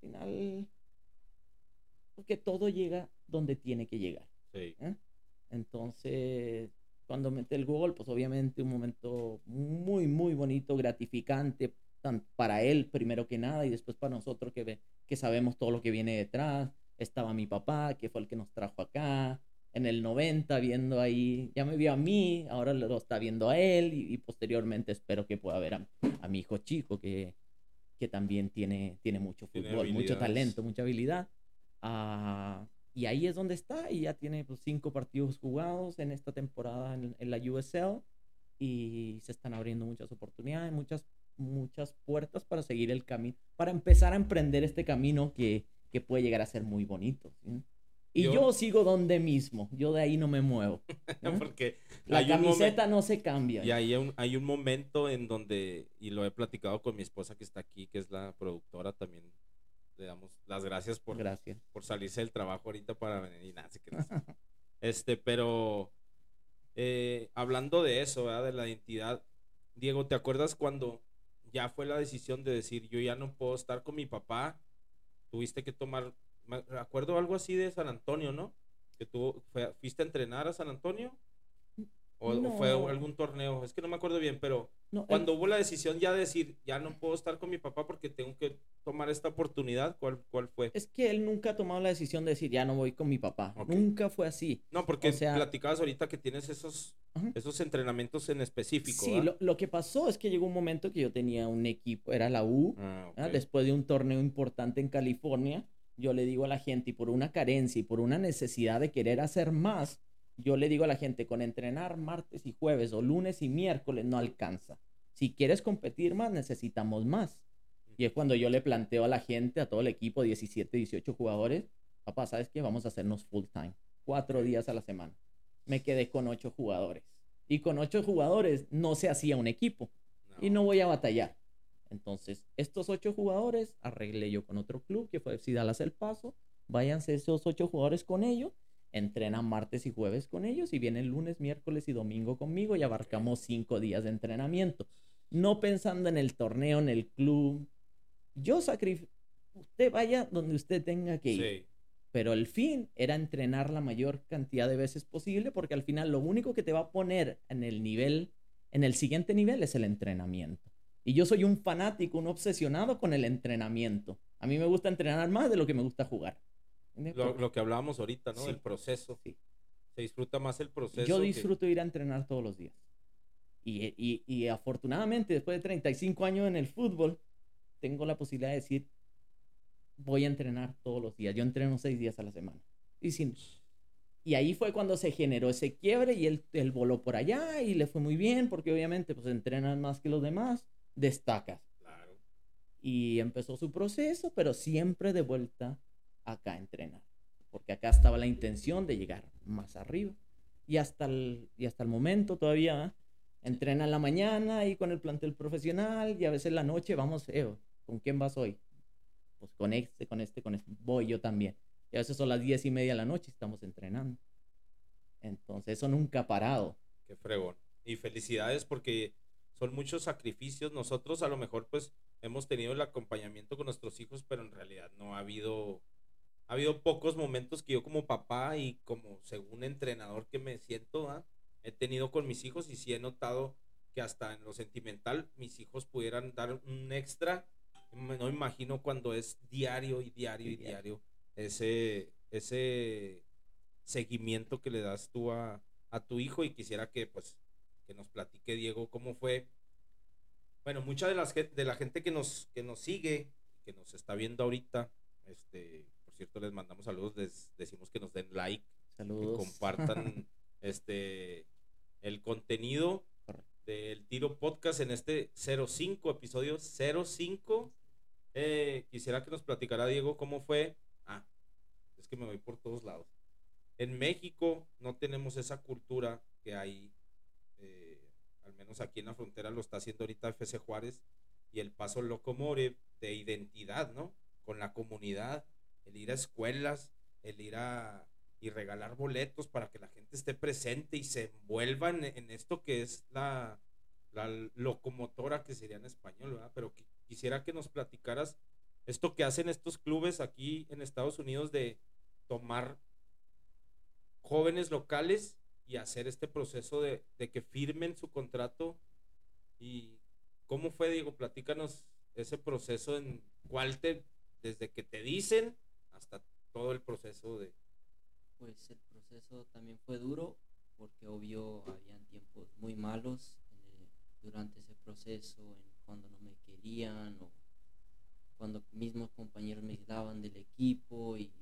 S2: final que todo llega donde tiene que llegar.
S1: Sí.
S2: ¿eh? Entonces, cuando mete el gol, pues obviamente un momento muy, muy bonito, gratificante para él primero que nada y después para nosotros que, que sabemos todo lo que viene detrás. Estaba mi papá, que fue el que nos trajo acá, en el 90 viendo ahí, ya me vio a mí, ahora lo está viendo a él y, posteriormente espero que pueda ver a, mi hijo chico que, que también tiene, tiene mucho fútbol, mucho talento, mucha habilidad. Ah, y ahí es donde está y ya tiene pues, cinco partidos jugados en esta temporada en, en la USL y se están abriendo muchas oportunidades, muchas muchas puertas para seguir el camino, para empezar a emprender este camino que, que puede llegar a ser muy bonito. Y yo, sigo donde mismo, yo de ahí no me muevo.
S1: Porque
S2: la camiseta no se cambia.
S1: Y hay un, hay un momento en donde, y lo he platicado con mi esposa que está aquí, que es la productora también, le damos las gracias por,
S2: gracias.
S1: por salirse del trabajo ahorita para venir. Y nada, este, pero eh, hablando de eso, de la identidad, Diego, ¿te acuerdas cuando ya fue la decisión de decir, yo ya no puedo estar con mi papá, tuviste que tomar, me acuerdo algo así de San Antonio, ¿no? Que tú fuiste a entrenar a San Antonio. O, fue algún torneo, es que no me acuerdo bien, pero cuando hubo la decisión ya de decir, ya no puedo estar con mi papá porque tengo que tomar esta oportunidad, ¿cuál, cuál fue?
S2: Es que él nunca ha tomado la decisión de decir, ya no voy con mi papá. Nunca fue así.
S1: No, porque platicabas ahorita que tienes esos, esos entrenamientos en específico.
S2: Sí, lo, que pasó es que llegó un momento que yo tenía un equipo, era la U, ah, después de un torneo importante en California, yo le digo a la gente, y por una carencia y por una necesidad de querer hacer más, yo le digo a la gente, con entrenar martes y jueves o lunes y miércoles no alcanza. Si quieres competir más, necesitamos más. Y es cuando yo le planteo a la gente, a todo el equipo, 17, 18 jugadores, papá, ¿sabes qué? Vamos a hacernos full time, cuatro días a la semana. Me quedé con ocho jugadores. Y con ocho jugadores no se hacía un equipo. Y no voy a batallar. Entonces, estos ocho jugadores arreglé yo con otro club que fue FC Dallas El Paso. Váyanse esos ocho jugadores con ellos. Entrenan martes y jueves con ellos y vienen lunes, miércoles y domingo conmigo y abarcamos cinco días de entrenamiento. No pensando en el torneo, en el club. Yo sacrifico. Usted vaya donde usted tenga que ir. Pero el fin era entrenar la mayor cantidad de veces posible porque al final lo único que te va a poner en el nivel, en el siguiente nivel es el entrenamiento. Y yo soy un fanático, un obsesionado con el entrenamiento. A mí me gusta entrenar más de lo que me gusta jugar.
S1: Lo, que hablábamos ahorita, ¿no? El proceso. Sí. Se disfruta más el proceso.
S2: Yo disfruto ir a entrenar todos los días. Y, y, y, afortunadamente, después de 35 años en el fútbol, tengo la posibilidad de decir, voy a entrenar todos los días. Yo entreno seis días a la semana. Y, sin, y ahí fue cuando se generó ese quiebre y él, él, voló por allá y le fue muy bien porque obviamente pues entrenan más que los demás, destacas. Claro. Y empezó su proceso, pero siempre de vuelta acá a entrenar. Porque acá estaba la intención de llegar más arriba. Y hasta el, y hasta el momento todavía ¿eh? entrena en la mañana y con el plantel profesional y a veces en la noche vamos, eh, ¿con quién vas hoy? pues con este, con este, con este, voy yo también. Y a veces son las diez y media de la noche y estamos entrenando. Entonces eso nunca ha parado.
S1: Qué fregón. Y felicidades porque son muchos sacrificios. Nosotros a lo mejor pues hemos tenido el acompañamiento con nuestros hijos, pero en realidad no ha habido, ha habido pocos momentos que yo como papá y como según entrenador que me siento, he tenido con mis hijos y sí he notado que hasta en lo sentimental mis hijos pudieran dar un extra no imagino cuando es diario y diario y diario ese, ese seguimiento que le das tú a, tu hijo y quisiera que pues que nos platique Diego cómo fue bueno mucha de las de la gente que nos que nos sigue que nos está viendo ahorita este por cierto les mandamos saludos les decimos que nos den like
S2: saludos
S1: que compartan este el contenido del Tiro Podcast en este 05 episodio 05 eh, quisiera que nos platicara Diego cómo fue. Ah, es que me voy por todos lados. En México no tenemos esa cultura que hay, aquí en la frontera lo está haciendo ahorita FC Juárez y el paso Locomore de identidad, ¿no? Con la comunidad, el ir a escuelas, el ir a y regalar boletos para que la gente esté presente y se envuelva en, esto que es la, la locomotora que sería en español, ¿verdad? Pero quisiera que nos platicaras esto que hacen estos clubes aquí en Estados Unidos de tomar jóvenes locales y hacer este proceso de, que firmen su contrato. ¿Y cómo fue, Diego? Platícanos ese proceso en cuál te, desde que te dicen hasta todo el proceso de...
S3: Pues el proceso también fue duro porque obvio habían tiempos muy malos eh, durante ese proceso en cuando no me querían o cuando mismos compañeros me daban del equipo y,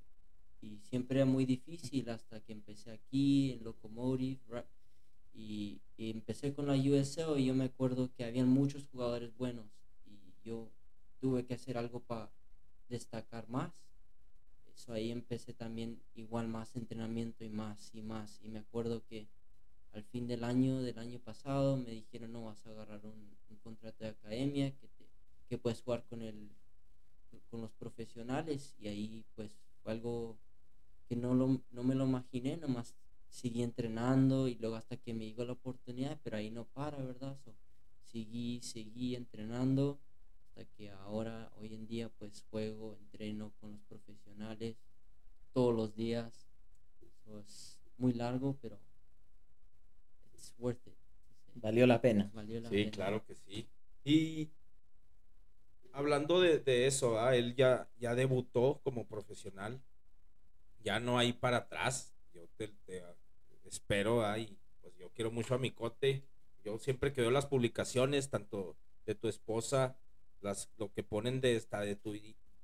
S3: siempre era muy difícil hasta que empecé aquí en Locomotive y, empecé con la USL y yo me acuerdo que habían muchos jugadores buenos y yo tuve que hacer algo para destacar más. Eso ahí empecé también igual más entrenamiento y más y más y me acuerdo que al fin del año, del año pasado, me dijeron, no, vas a agarrar un, contrato de academia, que, que puedes jugar con, el, con los profesionales. Y ahí pues fue algo que no, no me lo imaginé, nomás seguí entrenando y luego hasta que me llegó la oportunidad, pero ahí no para, ¿verdad? seguí, seguí entrenando hasta que ahora, hoy en día, pues juego, entreno con los profesionales todos los días. Eso es muy largo, pero
S2: Valió la pena.
S1: sí, claro que sí. Y hablando de, eso, él ya, ya debutó como profesional. Ya no hay para atrás. Yo te, espero, ahí pues yo quiero mucho a mi cote. Yo siempre que veo las publicaciones, tanto de tu esposa, las, lo que ponen de esta, de tu,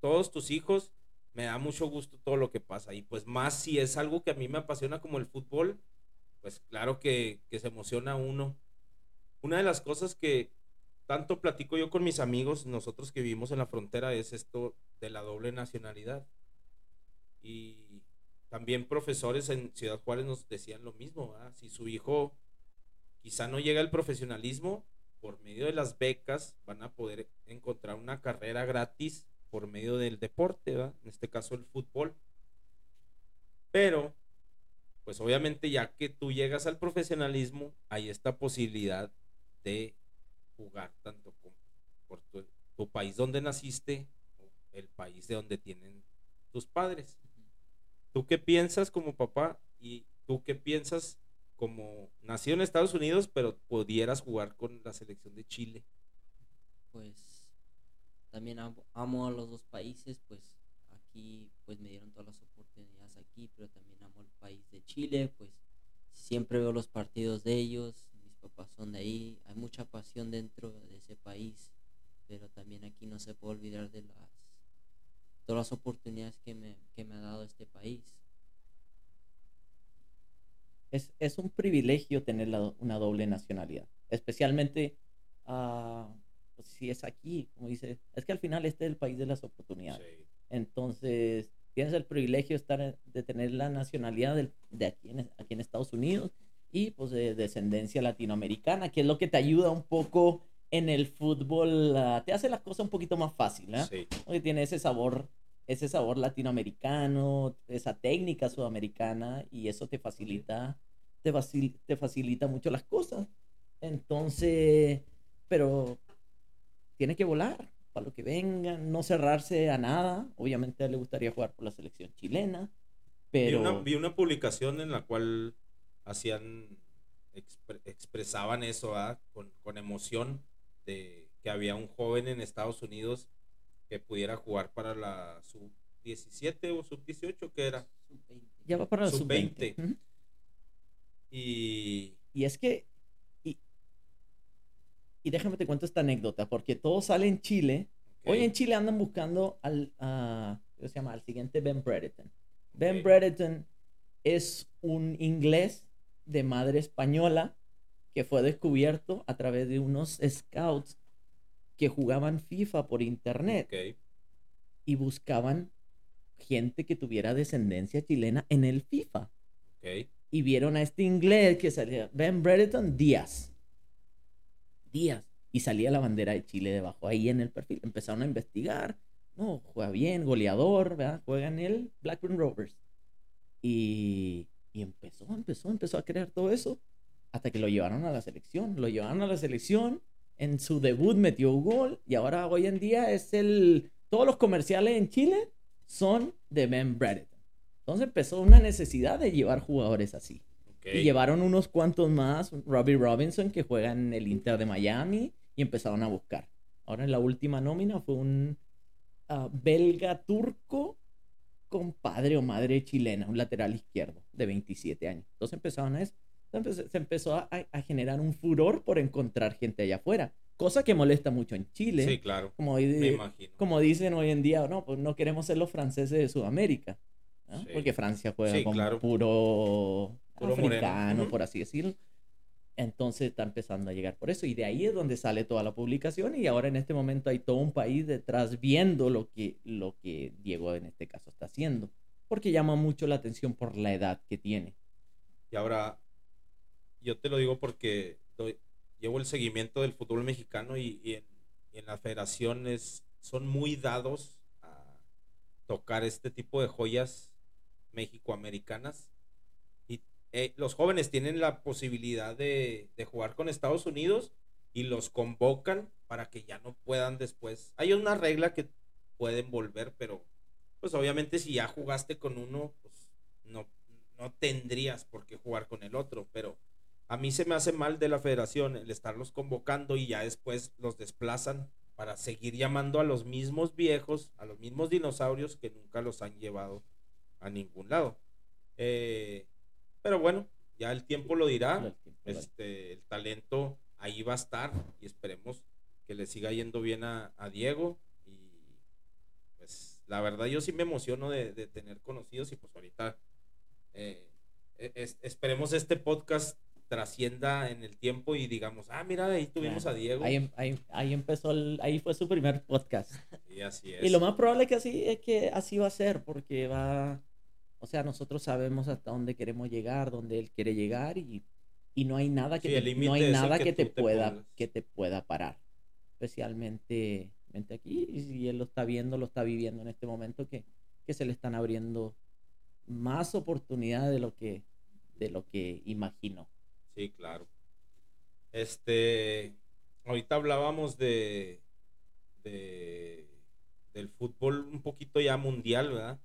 S1: todos tus hijos, me da mucho gusto todo lo que pasa. Y pues más si es algo que a mí me apasiona como el fútbol, pues claro que, se emociona uno. Una de las cosas que tanto platico yo con mis amigos, nosotros que vivimos en la frontera, es esto de la doble nacionalidad. Y también profesores en Ciudad Juárez nos decían lo mismo, si su hijo quizá no llega al profesionalismo, por medio de las becas van a poder encontrar una carrera gratis por medio del deporte, en este caso el fútbol. Pero, pues obviamente ya que tú llegas al profesionalismo, hay esta posibilidad de jugar tanto por tu, tu país donde naciste el país de donde tienen tus padres. ¿Tú qué piensas como papá y tú qué piensas como nacido en Estados Unidos, pero pudieras jugar con la selección de Chile?
S3: Pues también amo, a los dos países, pues aquí pues me dieron todas las oportunidades aquí, pero también amo el país de Chile, pues siempre veo los partidos de ellos, mis papás son de ahí, hay mucha pasión dentro de ese país, pero también aquí no se puede olvidar de las todas las oportunidades que me, que me ha dado este país.
S2: Es, es un privilegio tener una doble nacionalidad, especialmente uh, si es aquí, como dice, es que al final este es el país de las oportunidades. Entonces, tienes el privilegio de, estar, de tener la nacionalidad de, aquí, en, aquí en Estados Unidos y pues de descendencia latinoamericana, que es lo que te ayuda un poco en el fútbol, ah, te hace las cosas un poquito más fácil, ¿eh? Porque tiene ese sabor ese sabor latinoamericano, esa técnica sudamericana y eso te facilita, te, te facilita mucho las cosas. Entonces, pero tiene que volar para lo que venga, no cerrarse a nada. Obviamente le gustaría jugar por la selección chilena, pero...
S1: Vi una, publicación en la cual hacían, expresaban eso ¿ah? con, con emoción de que había un joven en Estados Unidos que pudiera jugar para la sub-17 o sub-18, que era.
S2: Ya va para la sub-20.
S1: Y...
S2: y es que. Y, y déjame te cuento esta anécdota, porque todo sale en Chile. Hoy en Chile andan buscando al, se llama? al siguiente Ben Brereton. Ben Brereton es un inglés de madre española que fue descubierto a través de unos scouts que jugaban FIFA por internet y buscaban gente que tuviera descendencia chilena en el FIFA. Y vieron a este inglés que salía, Ben Brereton Díaz. Díaz. Y salía la bandera de Chile debajo, ahí en el perfil. Empezaron a investigar. No, juega bien, goleador, ¿verdad? Juega en el Blackburn Rovers. Y, y empezó, empezó, empezó a crear todo eso. Hasta que lo llevaron a la selección. Lo llevaron a la selección en su debut metió un gol y ahora hoy en día es el... Todos los comerciales en Chile son de Ben Brereton. Entonces empezó una necesidad de llevar jugadores así. Y llevaron unos cuantos más, Robbie Robinson, que juega en el Inter de Miami, y empezaron a buscar. Ahora en la última nómina fue un ah, belga turco con padre o madre chilena, un lateral izquierdo de 27 años. Entonces empezaron a eso se empezó a, generar un furor por encontrar gente allá afuera, cosa que molesta mucho en Chile.
S1: Sí, claro.
S2: Como, Me como dicen hoy en día, no, pues no queremos ser los franceses de Sudamérica, porque Francia juega con puro, africano, por así decirlo. Entonces está empezando a llegar por eso y de ahí es donde sale toda la publicación y ahora en este momento hay todo un país detrás viendo lo que, lo que Diego en este caso está haciendo, porque llama mucho la atención por la edad que tiene.
S1: Y ahora, yo te lo digo porque llevo el seguimiento del fútbol mexicano y, en, las federaciones son muy dados a tocar este tipo de joyas mexicoamericanas. Y eh, los jóvenes tienen la posibilidad de, de, jugar con Estados Unidos y los convocan para que ya no puedan después. Hay una regla que pueden volver, pero pues obviamente si ya jugaste con uno, pues no, no tendrías por qué jugar con el otro, pero a mí se me hace mal de la federación el estarlos convocando y ya después los desplazan para seguir llamando a los mismos viejos, a los mismos dinosaurios que nunca los han llevado a ningún lado. Eh, pero bueno, ya el tiempo lo dirá. este, el talento ahí va a estar y esperemos que le siga yendo bien a, Diego. Y pues la verdad yo sí me emociono de, tener conocidos y pues ahorita eh, e, esperemos este podcast trascienda en el tiempo y digamos, ah, mira, ahí tuvimos a Diego.
S2: Ahí, ahí, ahí empezó, ahí fue su primer podcast.
S1: Y así es.
S2: Y lo más probable que así es que así va a ser, porque va, O sea, nosotros sabemos hasta dónde queremos llegar, dónde él quiere llegar y, y no hay nada que te, no hay nada que, te pueda que te pueda parar. Especialmente aquí y él lo está viendo, lo está viviendo en este momento que, que se le están abriendo más oportunidades de lo que de lo que imaginó.
S1: Sí, claro. Este, ahorita hablábamos de, de del fútbol un poquito ya mundial, ¿verdad?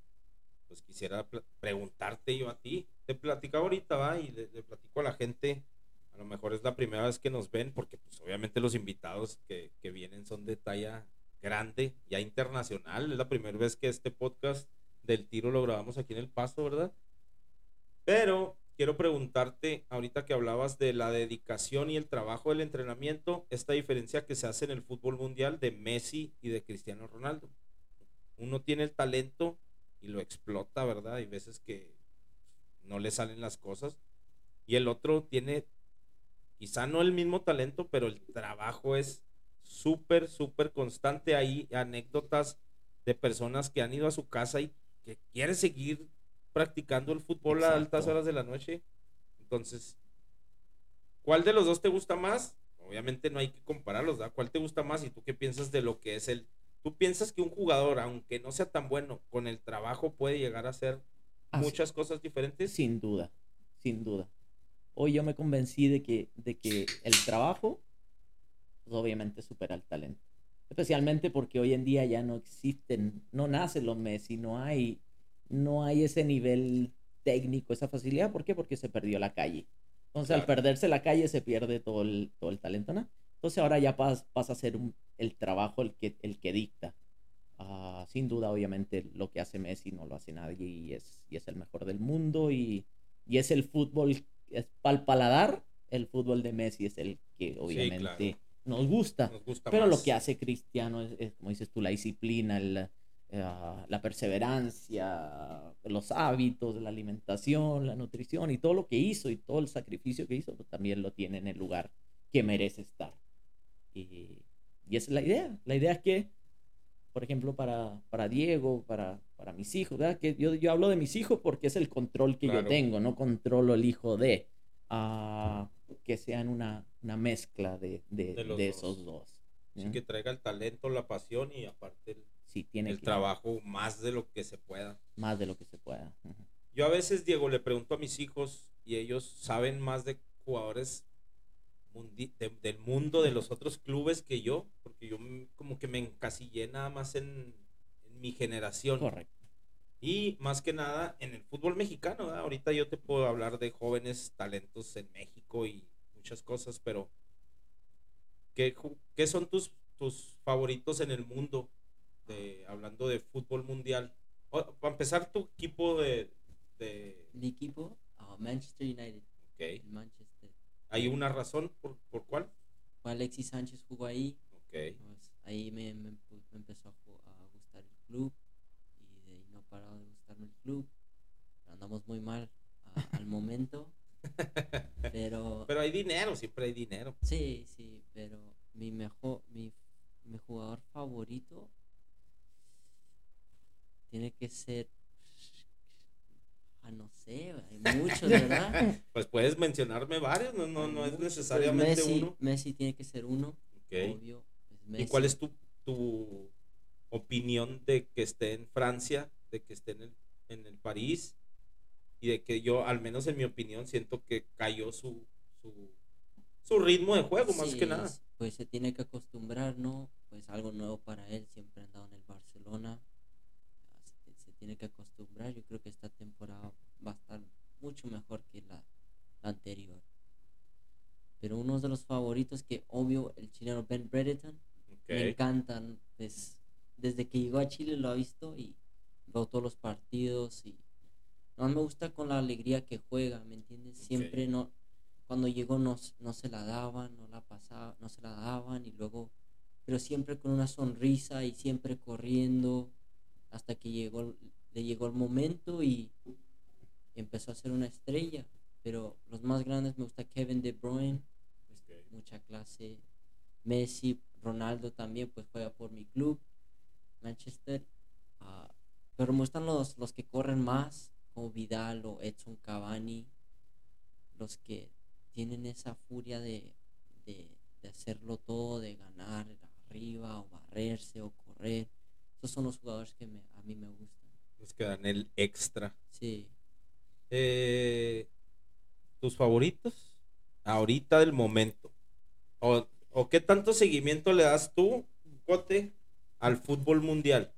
S1: Pues quisiera preguntarte yo a ti. Te platicaba ahorita, ¿va? Y le, platico a la gente. A lo mejor es la primera vez que nos ven, porque pues obviamente los invitados que, que vienen son de talla grande, ya internacional. Es la primera vez que este podcast del tiro lo grabamos aquí en El Paso, ¿verdad? Pero quiero preguntarte, ahorita que hablabas de la dedicación y el trabajo del entrenamiento, esta diferencia que se hace en el fútbol mundial de Messi y de Cristiano Ronaldo. Uno tiene el talento y lo explota, ¿verdad? Hay veces que no le salen las cosas. Y el otro tiene, quizá no el mismo talento, pero el trabajo es súper, súper constante. Hay anécdotas de personas que han ido a su casa y que quieren seguir practicando el fútbol a altas horas de la noche. Entonces, ¿cuál de los dos te gusta más? Obviamente no hay que compararlos, ¿verdad? ¿Cuál te gusta más y tú qué piensas de lo que es el... ¿Tú piensas que un jugador, aunque no sea tan bueno, con el trabajo puede llegar a hacer muchas cosas diferentes?
S2: Sin duda, sin duda. Hoy yo me convencí de que, de que el trabajo, pues obviamente supera el talento. Especialmente porque hoy en día ya no existen, no nacen los Messi, no hay no hay ese nivel técnico, esa facilidad. ¿Por qué? Porque se perdió la calle. Entonces, al perderse la calle, se pierde todo el, todo el talento, ¿no? Entonces, ahora ya pasa, pasa a ser el trabajo el que, el que dicta. Ah, sin duda, obviamente, lo que hace Messi no lo hace nadie y es, y es el mejor del mundo y, y es el fútbol, es para el paladar, el fútbol de Messi es el que obviamente nos, gusta, Pero lo que hace Cristiano es, como dices tú, la disciplina, el, eh, la perseverancia, los hábitos, la alimentación, la nutrición y todo lo que hizo y todo el sacrificio que hizo, pues también lo tiene en el lugar que merece estar. Y, y esa es la idea. La idea es que, por ejemplo, para, para Diego, para, para mis hijos, Que yo, yo hablo de mis hijos porque es el control que yo tengo, no controlo el hijo de, uh, que sean una, una mezcla de, de, de, esos dos.
S1: Sí, que traiga el talento, la pasión y aparte el,
S2: tiene
S1: el trabajo más de lo que se pueda.
S2: Más de lo que se pueda.
S1: Yo a veces, Diego, le pregunto a mis hijos y ellos saben más de jugadores del mundo de los otros clubes que yo, porque yo como que me encasillé nada más en, mi generación.
S2: Correcto.
S1: Y más que nada en el fútbol mexicano. Ahorita yo te puedo hablar de jóvenes talentos en México y muchas cosas, pero ¿qué, qué son tus, tus favoritos en el mundo? Hablando de fútbol mundial. para empezar, tu equipo de... de...
S3: Mi equipo, ah, Manchester United.
S1: Ok. Manchester. ¿Hay una razón por, por cuál?
S3: Alexis Sánchez jugó ahí.
S1: Ok.
S3: Pues, ahí me, me, empezó a, gustar el club y de ahí no ha parado de gustarme el club. Andamos muy mal al momento. pero
S1: pero hay dinero siempre hay dinero
S3: sí sí pero mi mejor mi, mi jugador favorito tiene que ser Ah, no sé, hay muchos, ¿verdad?
S1: pues puedes mencionarme varios, no, no, no es necesariamente
S3: Messi,
S1: uno.
S3: Messi tiene que ser uno, obvio.
S1: ¿Y cuál es tu, tu opinión de que esté en Francia, de que esté en el, en el París? Y de que yo, al menos en mi opinión, siento que cayó su, su, su ritmo de juego, más que nada.
S3: Pues se tiene que acostumbrar, ¿no? Pues algo nuevo para él, siempre ha andado en el Barcelona tiene que acostumbrar. Yo creo que esta temporada va a estar mucho mejor que la, anterior. Pero uno de los favoritos que obvio el chileno Ben Bredeton me encantan. Pues, desde que llegó a Chile lo ha visto y veo todos los partidos y no me gusta con la alegría que juega, ¿me entiendes? Siempre no cuando llegó no, no se la daban, no la pasaba, no se la daban y luego pero siempre con una sonrisa y siempre corriendo hasta que llegó, le llegó el momento y empezó a ser una estrella. Pero los más grandes me gusta Kevin De Bruyne, pues, mucha clase. Messi, Ronaldo también, pues juega por mi club, Manchester. Ah, pero me gustan los, los que corren más, como Vidal o Edson Cavani, los que tienen esa furia de, de, hacerlo todo, de ganar arriba o barrerse o correr. Esos son los jugadores que a mí me gustan.
S1: Los que dan el extra.
S3: Sí.
S1: Eh, ¿Tus favoritos? Ahorita del momento. ¿O, ¿O, qué tanto seguimiento le das tú, Cote, al fútbol mundial?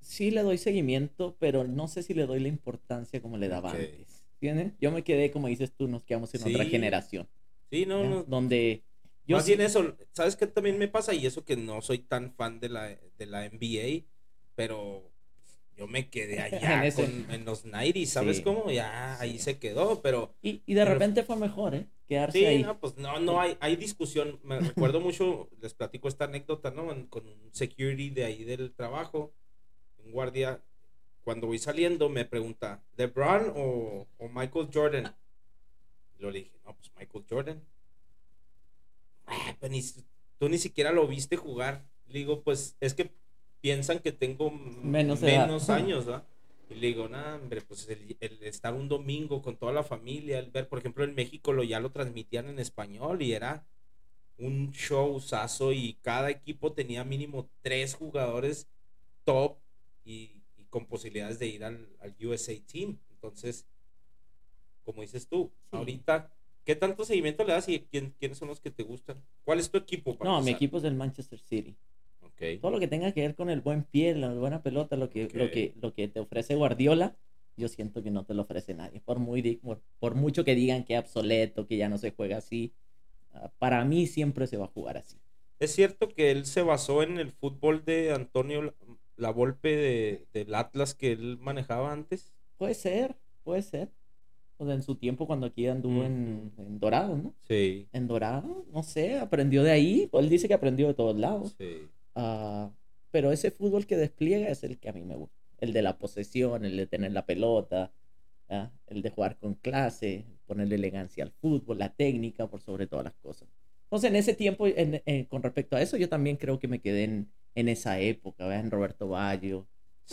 S2: Sí le doy seguimiento, pero no sé si le doy la importancia como le daba antes. ¿Tienes? Yo me quedé, como dices tú, nos quedamos en otra generación.
S1: Sí, no, no.
S2: Donde
S1: yo Más bien eso, ¿sabes qué también me pasa? Y eso que no soy tan fan de la, de la NBA, pero yo me quedé allá en, los 90 ¿sabes cómo? Ya ahí se quedó, pero...
S2: Y, de repente fue mejor, ¿eh? Quedarse ahí.
S1: no, pues no, no hay, hay discusión. Me recuerdo mucho, les platico esta anécdota, ¿no? con un security de ahí del trabajo, un guardia, cuando voy saliendo me pregunta, ¿LeBron o, o Michael Jordan? Y le dije, no, pues Michael Jordan. Ah, pues tú ni siquiera lo viste jugar. Le digo, pues es que piensan que tengo menos, años, ¿verdad? Y le digo, no, hombre, pues el, estar un domingo con toda la familia, el ver, por ejemplo, en México lo ya lo transmitían en español y era un show sazo y cada equipo tenía mínimo tres jugadores top y, con posibilidades de ir al, USA Team. Entonces, como dices tú, ahorita, ¿qué tanto seguimiento le das y quién, quiénes son los que te gustan? ¿Cuál es tu equipo?
S2: no, mi equipo es el Manchester City. Todo lo que tenga que ver con el buen pie, la buena pelota, lo que, lo que, lo que te ofrece Guardiola, yo siento que no te lo ofrece nadie. Por, muy, por, mucho que digan que es obsoleto, que ya no se juega así, ah, para mí siempre se va a jugar así.
S1: Es cierto que él se basó en el fútbol de Antonio La Volpe de, del Atlas que él manejaba antes.
S2: Puede ser, puede ser. O sea, en su tiempo cuando aquí anduvo en, Dorado, ¿no?
S1: Sí.
S2: En Dorado, no sé, aprendió de ahí. Él dice que aprendió de todos lados.
S1: Sí.
S2: Ah, pero ese fútbol que despliega es el que a mí me gusta. El de la posesión, el de tener la pelota, el de jugar con clase, ponerle elegancia al fútbol, la técnica por sobre todas las cosas. Entonces, en ese tiempo, con respecto a eso, yo también creo que me quedé en, esa época, en Roberto Baggio,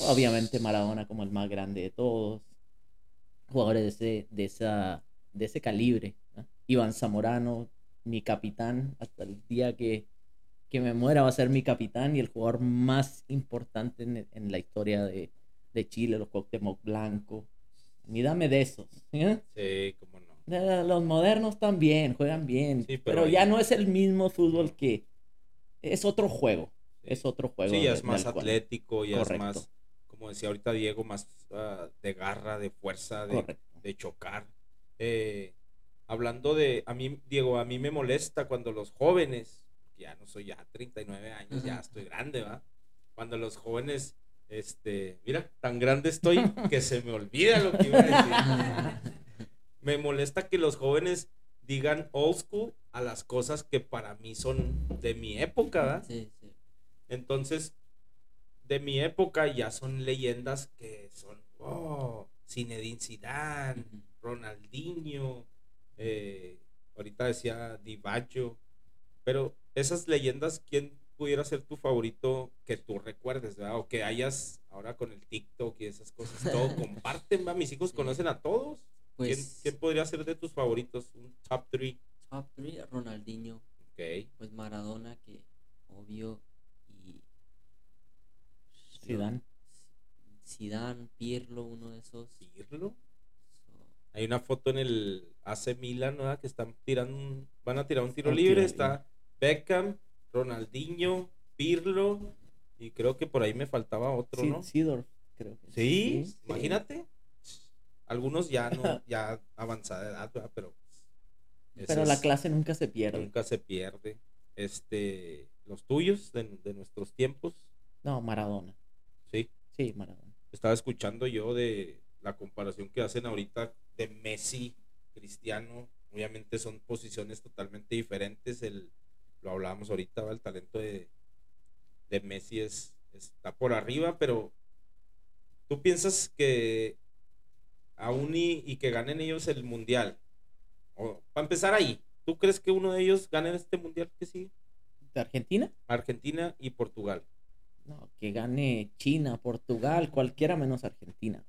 S2: obviamente Maradona como el más grande de todos, jugadores de ese, de esa, de ese calibre. Iván Zamorano, mi capitán, hasta el día que, que me muera va a ser mi capitán y el jugador más importante en, la historia de, Chile, los Cuauhtémoc Blanco. Y dame de esos.
S1: Sí, cómo no.
S2: Los modernos también, juegan bien, pero, ya no es el mismo fútbol que... Es otro juego, es otro juego.
S1: Sí, ya es más atlético, ya es más, como decía ahorita Diego, más ah, de garra, de fuerza, de, de chocar. Eh, hablando de, a mí, Diego, a mí me molesta cuando los jóvenes ya no soy ya 39 años, ya estoy grande, ¿va? Cuando los jóvenes, este, mira, tan grande estoy que se me olvida lo que iba a decir. me molesta que los jóvenes digan old school a las cosas que para mí son de mi época, ¿va?
S3: Sí, sí.
S1: Entonces, de mi época ya son leyendas que son, oh, Zinedine Zidane, Ronaldinho, eh, ahorita decía Divaggio, pero esas leyendas, ¿quién pudiera ser tu favorito que tú recuerdes, ¿verdad? O que hayas ahora con el TikTok y esas cosas, todo comparten, ¿va? Mis hijos conocen a todos. Pues, ¿Quién, podría ser de tus favoritos? Un top 3.
S3: Top 3, Ronaldinho.
S1: Ok.
S3: Pues Maradona, que obvio, y...
S2: Zidane.
S3: Zidane, Pirlo, uno de esos.
S1: ¿Pirlo? Hay una foto en el AC Milan, ¿verdad? Que están tirando, van a tirar un tiro libre, está Beckham, Ronaldinho, Pirlo y creo que por ahí me faltaba otro, ¿no?
S2: Sidor, creo.
S1: ¿Sí? imagínate. Algunos ya no, ya avanzada edad, pero.
S2: Pero la clase nunca se pierde.
S1: Nunca se pierde. Este, los tuyos de, nuestros tiempos.
S2: No, Maradona.
S1: Sí.
S2: Sí, Maradona.
S1: Estaba escuchando yo de la comparación que hacen ahorita de Messi, Cristiano. Obviamente son posiciones totalmente diferentes. El, lo hablábamos ahorita, el talento de, de Messi es, está por arriba, pero tú piensas que aún y, y que ganen ellos el mundial, o para empezar ahí, ¿tú crees que uno de ellos gane este mundial que sigue?
S2: ¿De Argentina?
S1: Argentina y Portugal.
S2: No, que gane China, Portugal, cualquiera menos Argentina.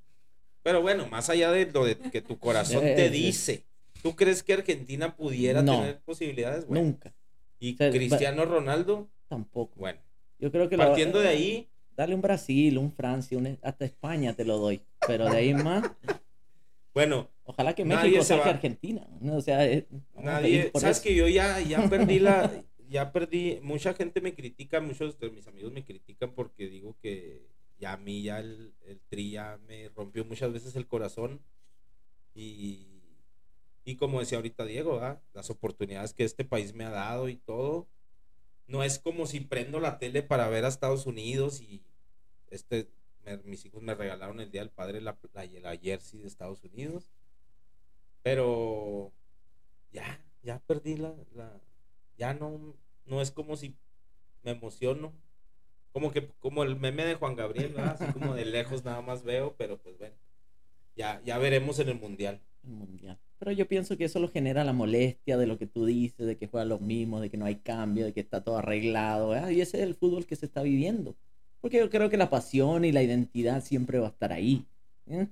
S1: Pero bueno, más allá de lo de que tu corazón te dice, ¿tú crees que Argentina pudiera tener posibilidades?
S2: Nunca.
S1: ¿Y Cristiano Ronaldo?
S2: Tampoco.
S1: Bueno.
S2: Yo creo que
S1: partiendo de ahí.
S2: Dale un Brasil, un Francia, hasta España te lo doy. Pero de ahí más.
S1: Bueno,
S2: ojalá que México saque Argentina. O sea,
S1: nadie. Sabes que yo ya, ya perdí la. Ya perdí. Mucha gente me critica, muchos de mis amigos me critican porque digo que ya a mí ya el, el tri ya me rompió muchas veces el corazón. Y, y como decía ahorita Diego, las oportunidades que este país me ha dado y todo. No es como si prendo la tele para ver a Estados Unidos y este mis hijos me regalaron el día del padre la, la, jersey de Estados Unidos. Pero ya, ya perdí la, la, ya no, no es como si me emociono. Como que, como el meme de Juan Gabriel, así como de lejos nada más veo, pero pues bueno, ya, ya veremos en el mundial.
S2: mundial. Pero yo pienso que eso lo genera la molestia de lo que tú dices, de que juegan los mismos, de que no hay cambio, de que está todo arreglado. Y ese es el fútbol que se está viviendo. Porque yo creo que la pasión y la identidad siempre va a estar ahí. ¿eh?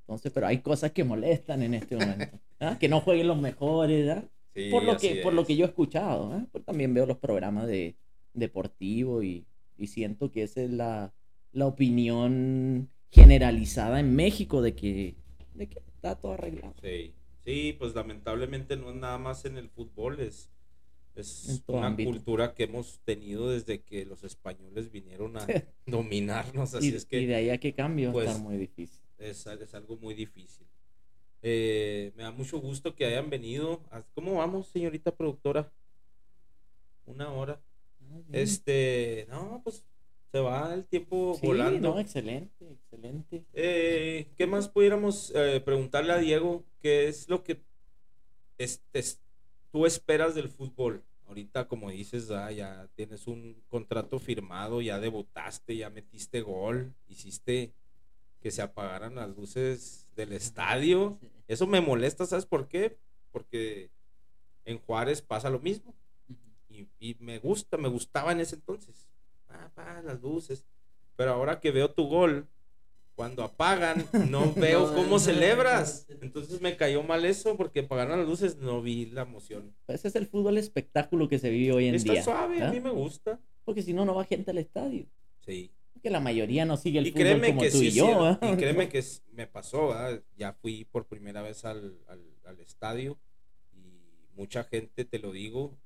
S2: Entonces, pero hay cosas que molestan en este momento. ¿ah? Que no jueguen los mejores, por, lo que, por lo que yo he escuchado. ¿eh? también veo los programas de deportivo y, y siento que esa es la, la, opinión generalizada en México de que, de que está todo arreglado.
S1: Sí. Sí, pues lamentablemente no es nada más en el fútbol, es es una cultura que hemos tenido desde que los españoles vinieron a dominarnos. Así
S2: y,
S1: es que,
S2: y de ahí a qué cambio pues, está muy difícil.
S1: Es, es algo muy difícil. Eh, me da mucho gusto que hayan venido. ¿Cómo vamos, señorita productora? Una hora. Ah, este, no, pues se va el tiempo sí, volando.
S2: No, excelente, excelente.
S1: Eh, ¿Qué más pudiéramos eh, preguntarle a Diego? ¿Qué es lo que este, tú esperas del fútbol? Ahorita, como dices, ah, ya tienes un contrato firmado, ya debutaste, ya metiste gol, hiciste que se apagaran las luces del estadio. Eso me molesta, ¿sabes por qué? Porque en Juárez pasa lo mismo. Y, me gusta, me gustaba en ese entonces. Ah, las luces. Pero ahora que veo tu gol, cuando apagan, no veo cómo celebras. Entonces me cayó mal eso porque apagaron las luces, no vi la emoción.
S2: Ese es el fútbol espectáculo que se vive hoy en día.
S1: Está suave, a mí me gusta.
S2: Porque si no, no va gente al estadio.
S1: Sí.
S2: Que la mayoría no sigue el fútbol como tú y yo.
S1: Y créeme que me pasó, ya fui por primera vez al, al, estadio y mucha gente, te lo digo,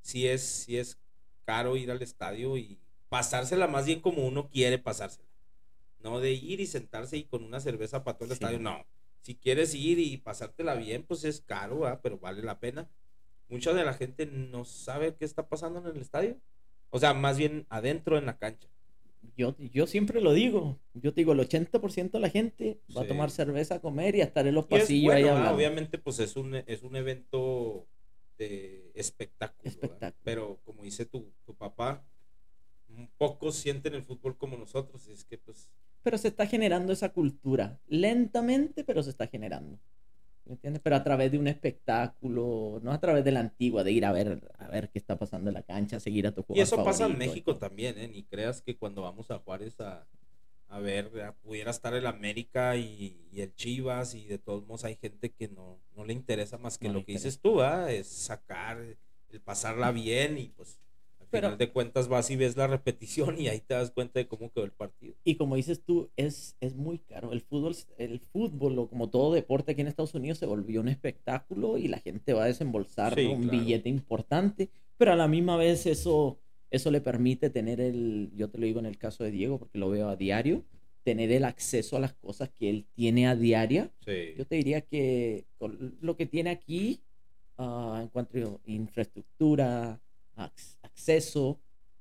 S1: sí es, sí es caro ir al estadio y pasársela más bien como uno quiere pasársela no de ir y sentarse y con una cerveza para todo el estadio, no. Si quieres ir y pasártela bien, pues es caro, pero vale la pena. Mucha de la gente no sabe qué está pasando en el estadio. O sea, más bien adentro en la cancha.
S2: Yo, yo siempre lo digo. Yo te digo, el 80% de la gente va a tomar cerveza, a comer y a estar en los pasillos ahí.
S1: Obviamente, pues es un, es un evento de espectáculo. Pero como dice tu, tu papá, pocos sienten el fútbol como nosotros. Y es que, pues,
S2: pero se está generando esa cultura. Lentamente, pero se está generando. ¿Me entiendes? Pero a través de un espectáculo, no a través de la antigua, de ir a ver, a ver qué está pasando en la cancha, seguir a tu jugador.
S1: Y eso pasa en México también, ¿eh? Ni creas que cuando vamos a Juárez a, a ver, pudiera estar el América y, el Chivas, y de todos modos hay gente que no, no le interesa más que lo que dices tú, ¿ah? Es sacar, el pasarla bien y pues pero, final de cuentas vas y ves la repetición y ahí te das cuenta de cómo quedó el partido.
S2: Y como dices tú, es, es muy caro. El fútbol, el fútbol, o como todo deporte aquí en Estados Unidos, se volvió un espectáculo y la gente va a desembolsar un billete importante, pero a la misma vez eso, eso le permite tener el, yo te lo digo en el caso de Diego, porque lo veo a diario, tener el acceso a las cosas que él tiene a diaria. Yo te diría que lo que tiene aquí, uh, en cuanto a infraestructura, acceso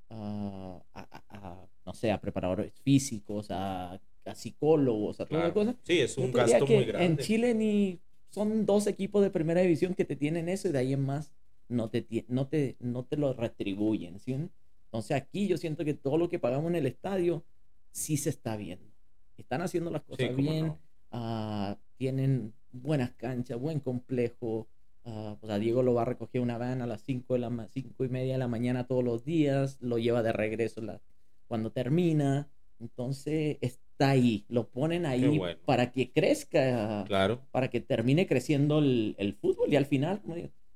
S2: a, no sé, a preparadores físicos, a, psicólogos, a todas las cosas.
S1: Sí, es un gasto muy grande.
S2: En Chile ni son dos equipos de primera división que te tienen eso y de ahí en más no te, no te, no te lo retribuyen. ¿sí? Entonces aquí yo siento que todo lo que pagamos en el estadio sí se está viendo. Están haciendo las cosas bien, ah, tienen buenas canchas, buen complejo, Uh, pues a Diego lo va a recoger una van a las 5 de la cinco y media de la mañana todos los días, lo lleva de regreso la, cuando termina. Entonces, está ahí, lo ponen ahí para que crezca,
S1: claro.
S2: para que termine creciendo el, fútbol y al final,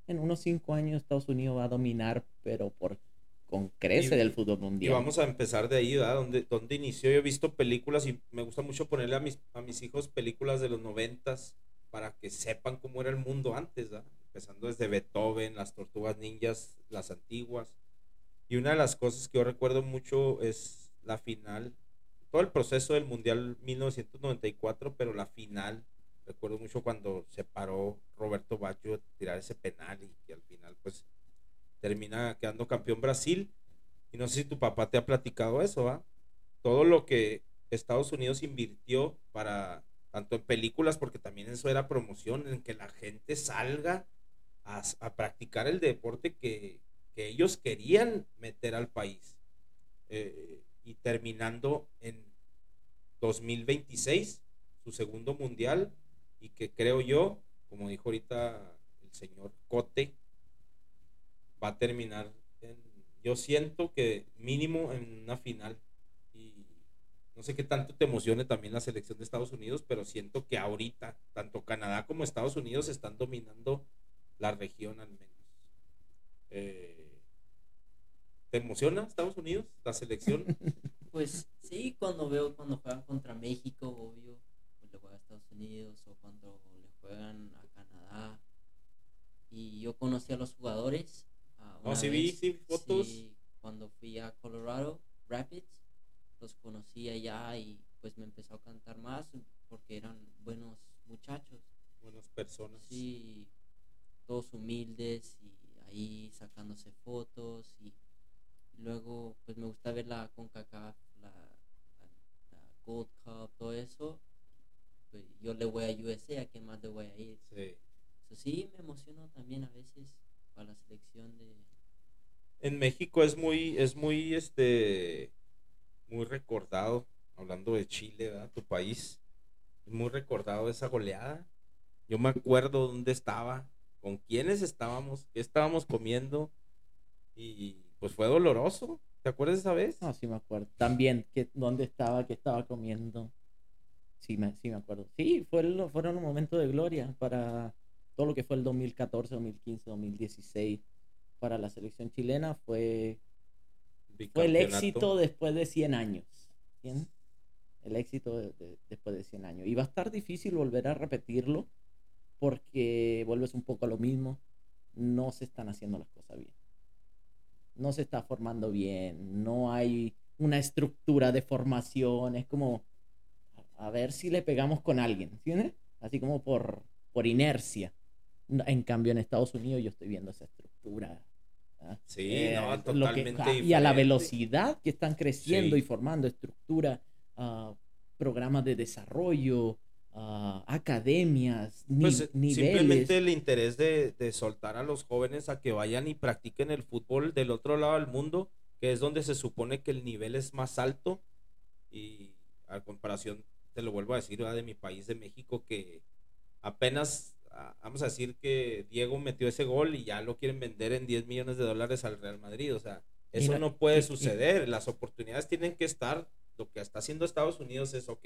S2: en unos cinco años Estados Unidos va a dominar, pero por con crece del fútbol mundial.
S1: Y vamos a empezar de ahí, ¿verdad? Donde, donde inició, yo he visto películas y me gusta mucho ponerle a mis, a mis hijos películas de los noventas para que sepan cómo era el mundo antes, ¿verdad? Empezando desde Beethoven, las tortugas ninjas, las antiguas. Y una de las cosas que yo recuerdo mucho es la final, todo el proceso del Mundial 1994, pero la final, recuerdo mucho cuando se paró Roberto Baggio a tirar ese penal y que al final pues termina quedando campeón Brasil. Y no sé si tu papá te ha platicado eso, ¿va? Todo lo que Estados Unidos invirtió para, tanto en películas, porque también eso era promoción, en que la gente salga a, practicar el deporte que, ellos querían meter al país. Eh, y terminando en 2026, su segundo mundial, y que creo yo, como dijo ahorita el señor Cote, va a terminar en, yo siento que mínimo en una final no sé qué tanto te emocione también la selección de Estados Unidos, pero siento que ahorita tanto Canadá como Estados Unidos están dominando la región al menos. Eh, ¿Te emociona Estados Unidos, la selección?
S3: Pues sí, cuando veo cuando juegan contra México, obvio, pues le juegan a Estados Unidos o cuando le juegan a Canadá. Y yo conocí a los jugadores
S1: Oh, sí vi, sí, fotos.
S3: cuando fui a Colorado Rapids, los conocí allá y pues me empezó a cantar más porque eran buenos muchachos.
S1: Buenas personas.
S3: Sí, todos humildes y ahí sacándose fotos y luego pues me gusta ver la CONCACAF, la, la, Gold Cup, todo eso. Pues, yo le voy a USA, ¿a quién más le voy a ir?
S1: Sí.
S3: sí, me emociono también a veces para la selección de,
S1: en México es muy, es muy, este, muy recordado, hablando de Chile, ¿verdad? Tu país, muy recordado esa goleada. Yo me acuerdo dónde estaba, con quiénes estábamos, qué estábamos comiendo y pues fue doloroso. ¿Te acuerdas esa vez?
S2: No, sí me acuerdo. También, que, dónde estaba, qué estaba comiendo. Sí me, sí me acuerdo. Sí, fue fueron un momento de gloria para todo lo que fue el 2014, 2015, 2016 para la selección chilena fue, fue el éxito después de 100 años. El éxito después de 100 años. Y va a estar difícil volver a repetirlo porque vuelves un poco a lo mismo. No se están haciendo las cosas bien. No se está formando bien. No hay una estructura de formación. Es como a ver si le pegamos con alguien. ¿Entiendes? Así como por, por inercia. En cambio, en Estados Unidos yo estoy viendo esa estructura.
S1: Sí, eh, no, totalmente
S2: Y a la velocidad que están creciendo y formando estructura, uh, programas de desarrollo, uh, academias, pues, niveles.
S1: Simplemente el interés de, de, soltar a los jóvenes a que vayan y practiquen el fútbol del otro lado del mundo, que es donde se supone que el nivel es más alto. Y a comparación, te lo vuelvo a decir, de mi país, de México, que apenas vamos a decir que Diego metió ese gol y ya lo quieren vender en 10 millones de dólares al Real Madrid. O sea, eso no puede suceder. Las oportunidades tienen que estar. Lo que está haciendo Estados Unidos es, ok,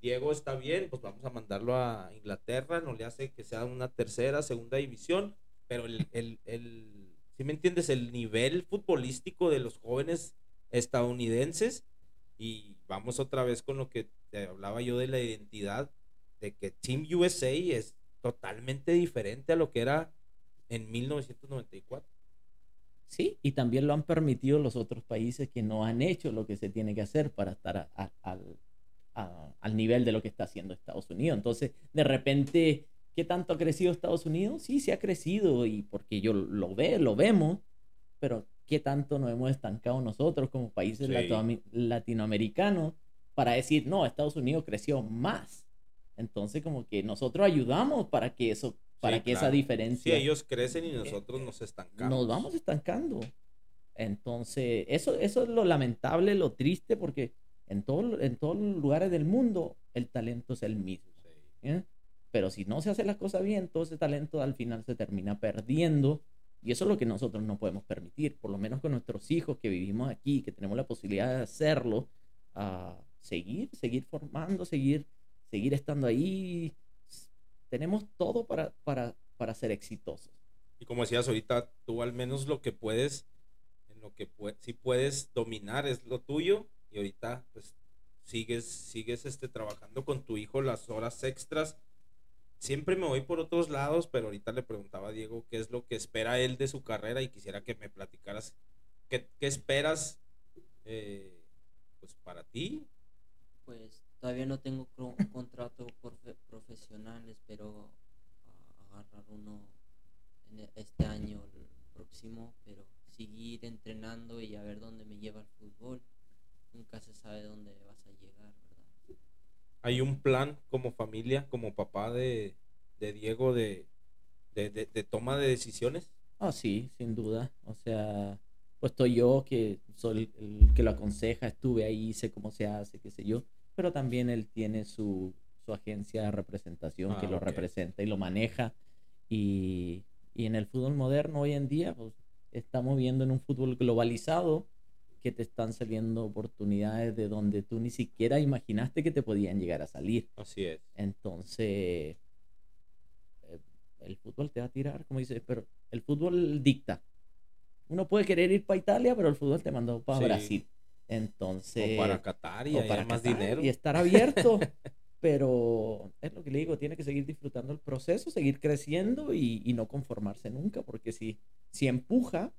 S1: Diego está bien, pues vamos a mandarlo a Inglaterra, no le hace que sea una tercera, segunda división, pero el, el, el si me entiendes, el nivel futbolístico de los jóvenes estadounidenses, y vamos otra vez con lo que te hablaba yo de la identidad, de que Team USA es totalmente diferente a lo que era en 1994.
S2: Sí, y también lo han permitido los otros países que no han hecho lo que se tiene que hacer para estar al nivel de lo que está haciendo Estados Unidos. Entonces, de repente, ¿qué tanto ha crecido Estados Unidos? Sí, se ha crecido y porque yo lo ve, lo vemos, pero ¿qué tanto nos hemos estancado nosotros como países latinoamericanos para decir, no, Estados Unidos creció más? Entonces, como que nosotros ayudamos para que eso, para que esa diferencia.
S1: Sí, ellos crecen y nosotros nos estancamos.
S2: Nos vamos estancando. Entonces, eso, eso es lo lamentable, lo triste, porque en, todo, en todos los lugares del mundo el talento es el mismo. Pero si no se hace las cosas bien, todo ese talento al final se termina perdiendo. Y eso es lo que nosotros no podemos permitir, por lo menos con nuestros hijos que vivimos aquí, que tenemos la posibilidad de hacerlo. Uh, seguir, seguir formando, seguir, seguir estando ahí. Tenemos todo para, para, para ser exitosos.
S1: Y como decías ahorita, tú al menos lo que puedes, en lo que si puedes dominar es lo tuyo y ahorita pues sigues, sigues este, trabajando con tu hijo las horas extras. Siempre me voy por otros lados, pero ahorita le preguntaba a Diego qué es lo que espera él de su carrera y quisiera que me platicaras qué, qué esperas eh, pues para ti.
S3: Pues todavía no tengo contrato profesional, espero agarrar uno e, este año, el próximo, pero seguir entrenando y a ver dónde me lleva el fútbol. Nunca se sabe dónde vas a llegar, ¿verdad?
S1: ¿Hay un plan como familia, como papá de, Diego, de, de, toma de decisiones?
S2: Ah, sí, sin duda. O sea, puesto yo que soy el, que lo aconseja, estuve ahí, sé cómo se hace, qué sé yo, pero también él tiene su, su agencia de representación que ah, lo representa y lo maneja. Y, y en el fútbol moderno hoy en día, pues, estamos viendo en un fútbol globalizado que te están saliendo oportunidades de donde tú ni siquiera imaginaste que te podían llegar a salir.
S1: Así es.
S2: Entonces, eh, el fútbol te va a tirar, como dices, pero el fútbol dicta. Uno puede querer ir para Italia, pero el fútbol te mandó para Brasil. Entonces.
S1: O para Qatar y para más dinero.
S2: Y estar abierto pero es lo que le digo, tiene que seguir disfrutando el proceso, seguir creciendo y, no conformarse nunca, porque si, si empuja,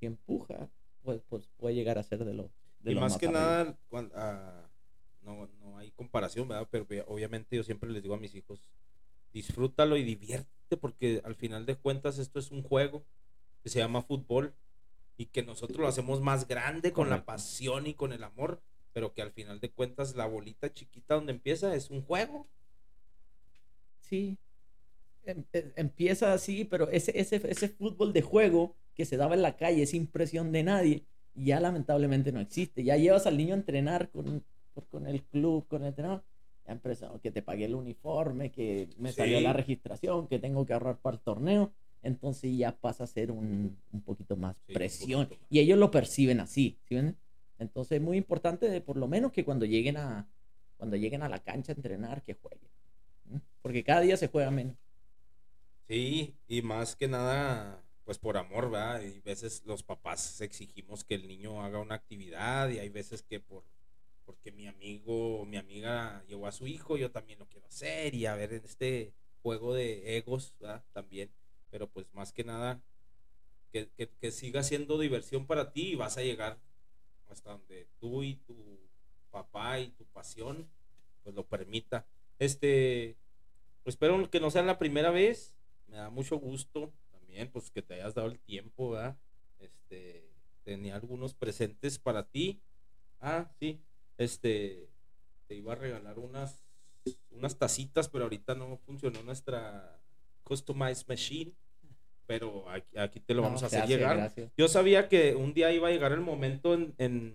S2: si empuja, pues, pues puede llegar a ser de lo...
S1: De y más, que nada, ah, no, no hay comparación, ¿verdad? Pero obviamente yo siempre les digo a mis hijos, disfrútalo y diviértete, porque al final de cuentas esto es un juego que se llama fútbol y que nosotros lo hacemos más grande con la pasión y con el amor pero que al final de cuentas la bolita chiquita donde empieza es un juego.
S2: Sí, em, e, empieza así, pero ese, ese, ese fútbol de juego que se daba en la calle, esa impresión de nadie, ya lamentablemente no existe. Ya llevas al niño a entrenar con, con el club, con el entrenador. Ya empezó que te pagué el uniforme, que me salió la registración, que tengo que ahorrar para el torneo. Entonces ya pasa a ser un, un poquito más presión. Y ellos lo perciben así. ¿sí ven? Entonces es muy importante de por lo menos que cuando lleguen a, cuando lleguen a la cancha a entrenar, que jueguen. Porque cada día se juega menos.
S1: Sí, y más que nada, pues por amor, ¿verdad? Y veces los papás exigimos que el niño haga una actividad y hay veces que por porque mi amigo o mi amiga llevó a su hijo, yo también lo quiero hacer y a ver en este juego de egos, ¿verdad? También, pero pues más que nada, que, que, siga siendo diversión para ti y vas a llegar hasta donde tú y tu papá y tu pasión pues lo permita. Este, espero que no sea la primera vez. Me da mucho gusto también pues que te hayas dado el tiempo, ¿verdad? Este, tenía algunos presentes para ti. Ah, sí. Este, te iba a regalar unas unas tacitas, pero ahorita no funcionó nuestra customized machine pero aquí, te lo vamos a hacer llegar. Yo sabía que un día iba a llegar el momento en,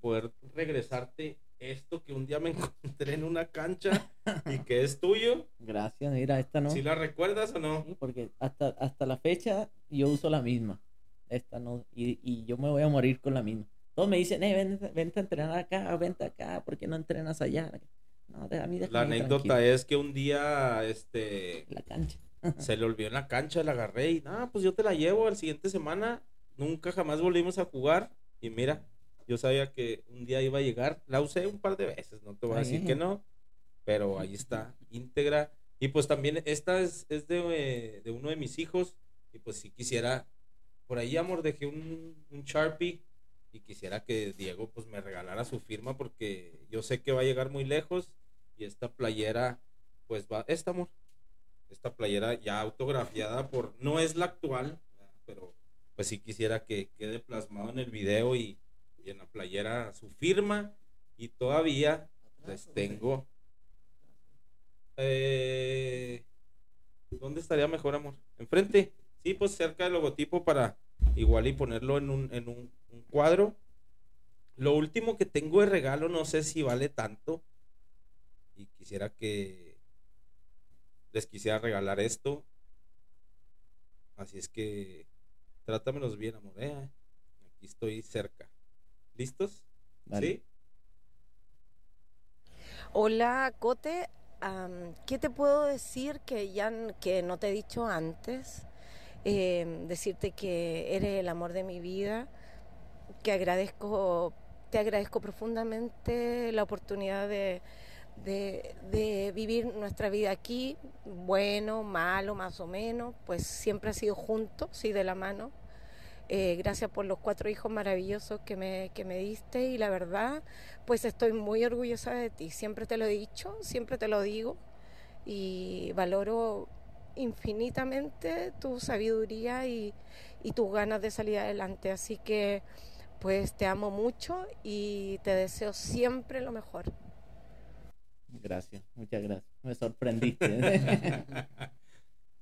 S1: poder regresarte esto que un día me encontré en una cancha y que es tuyo.
S2: Gracias, mira, esta no.
S1: ¿Si la recuerdas o no?
S2: porque hasta, hasta la fecha yo uso la misma. Esta no, y, yo me voy a morir con la misma. Todos me dicen, eh, vente, a entrenar acá, vente acá, ¿por qué no entrenas allá? No, a mí
S1: La anécdota es que un día, este...
S2: La cancha
S1: se le olvidó en la cancha, la agarré y, ah, pues yo te la llevo al siguiente semana. Nunca jamás volvimos a jugar. Y mira, yo sabía que un día iba a llegar. La usé un par de veces, no te voy a decir que no. Pero ahí está, íntegra. Y pues también esta es, es de, de, uno de mis hijos. Y pues si quisiera, por ahí, amor, dejé un, un Sharpie. Y quisiera que Diego pues me regalara su firma porque yo sé que va a llegar muy lejos. Y esta playera, pues va, esta amor, esta playera ya autografiada por, no es la actual, pero pues sí quisiera que quede plasmado en el video y, en la playera su firma y todavía les tengo... Eh, ¿Dónde estaría mejor, amor? ¿Enfrente? Sí, pues cerca del logotipo para igual y ponerlo en un, en un cuadro. Lo último que tengo de regalo, no sé si vale tanto. Y quisiera que les quisiera regalar esto. Así es que trátamelos bien, amor. ¿eh? Aquí estoy cerca. ¿Listos? ¿Sí?
S4: Hola, Cote. ¿Qué te puedo decir que ya que no te he dicho antes? Em, decirte que eres el amor de mi vida, que agradezco, te agradezco profundamente la oportunidad de, de, vivir nuestra vida aquí, bueno, malo, más o menos, pues siempre ha sido juntos y de la mano. Eh, gracias por los cuatro hijos maravillosos que me, que me diste y la verdad, pues estoy muy orgullosa de ti. Siempre te lo he dicho, siempre te lo digo y valoro infinitamente tu sabiduría y, y tus ganas de salir adelante. Así que pues te amo mucho y te deseo siempre lo mejor.
S2: Gracias, muchas gracias. Me sorprendiste.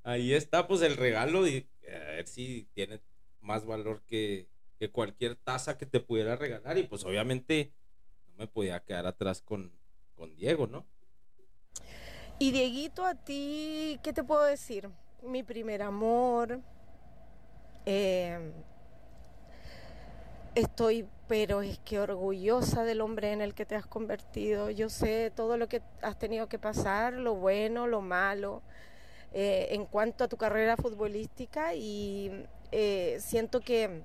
S1: Ahí está, pues el regalo y a ver si tiene más valor que, cualquier taza que te pudiera regalar. Y pues obviamente no me podía quedar atrás con, con Diego, ¿no?
S4: Y Dieguito, a ti, ¿qué te puedo decir? Mi primer amor. Eh, estoy, pero es que orgullosa del hombre en el que te has convertido. Yo sé todo lo que has tenido que pasar, lo bueno, lo malo, eh, en cuanto a tu carrera futbolística y eh, siento que,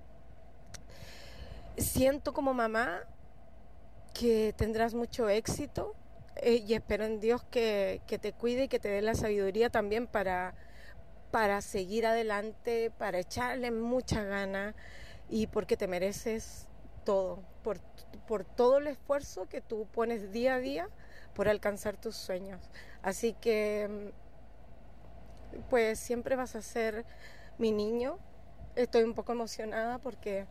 S4: siento como mamá que tendrás mucho éxito eh, y espero en Dios que, que, te cuide y que te dé la sabiduría también para, para seguir adelante, para echarle mucha gana y porque te mereces todo, por, por todo el esfuerzo que tú pones día a día por alcanzar tus sueños. Así que, pues siempre vas a ser mi niño, estoy un poco emocionada porque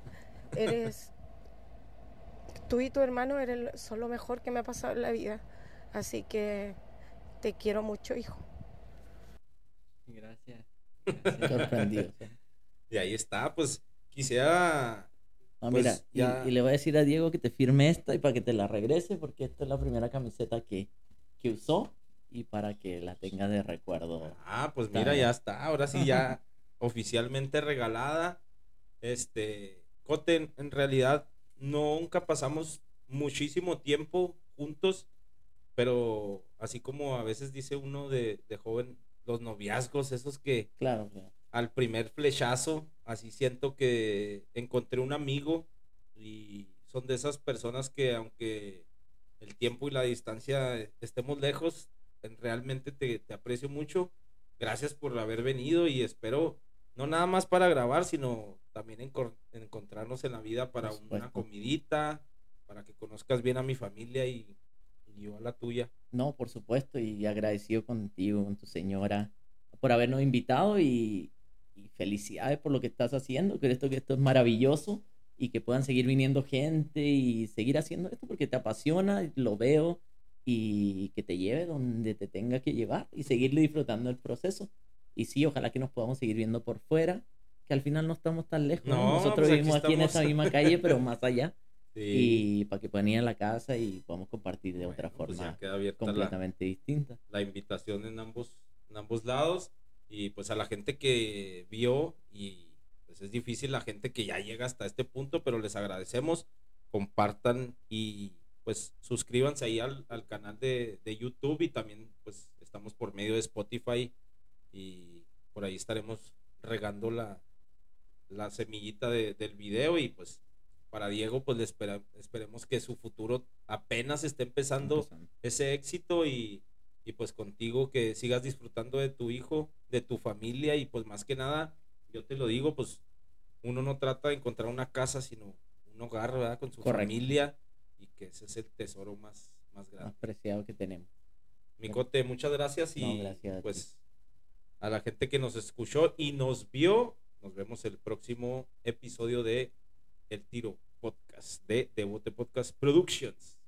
S4: eres, tú y tu hermano eres, son lo mejor que me ha pasado en la vida. Así que te quiero mucho, hijo.
S3: Gracias.
S2: Sorprendido.
S1: Y ahí está, pues quisiera...
S2: Pues, mira, y, le voy a decir a Diego que te firme esta y para que te la regrese, porque esta es la primera camiseta que, que usó y para que la tenga de recuerdo.
S1: Ah, pues mira, ya está. Ahora sí ya oficialmente regalada. Este, Cote, en realidad nunca pasamos muchísimo tiempo juntos, pero así como a veces dice uno de, joven, los noviazgos, esos que
S2: claro,
S1: al primer flechazo, así siento que encontré un amigo y son de esas personas que aunque el tiempo y la distancia estemos lejos, realmente te, te aprecio mucho. Gracias por haber venido y espero no nada más para grabar, sino también encontrarnos en la vida para una comidita, para que conozcas bien a mi familia y, yo a la tuya.
S2: No, por supuesto, y agradecido contigo, con tu señora, por habernos invitado y, felicidades por lo que estás haciendo. Creo que esto es maravilloso y que puedan seguir viniendo gente y seguir haciendo esto porque te apasiona, lo veo y que te lleve donde te tenga que llevar y seguir disfrutando el proceso. Y sí, ojalá que nos podamos seguir viendo por fuera, que al final no estamos tan lejos. Nosotros pues vivimos aquí, en esta misma calle, pero más allá. Y para que puedan ir a la casa y podamos compartir de otra pues forma completamente distinta.
S1: La invitación en ambos, en ambos lados. Y pues a la gente que vio, y pues es difícil la gente que ya llega hasta este punto, pero les agradecemos. Compartan y pues suscríbanse ahí al, al canal de, de YouTube y también pues estamos por medio de Spotify y por ahí estaremos regando la, la semillita del video y pues para Diego pues le esperemos que su futuro apenas esté empezando, ese éxito y, y, pues contigo que sigas disfrutando de tu hijo, de tu familia y pues más que nada, yo te lo digo, pues uno no trata de encontrar una casa sino un hogar, ¿verdad? Con su familia y que ese es el tesoro más, más grande.
S2: Más preciado que tenemos.
S1: Micote, muchas gracias y pues a la gente que nos escuchó y nos vio. Nos vemos el próximo episodio de El Tiro Podcast de Devote Podcast Productions.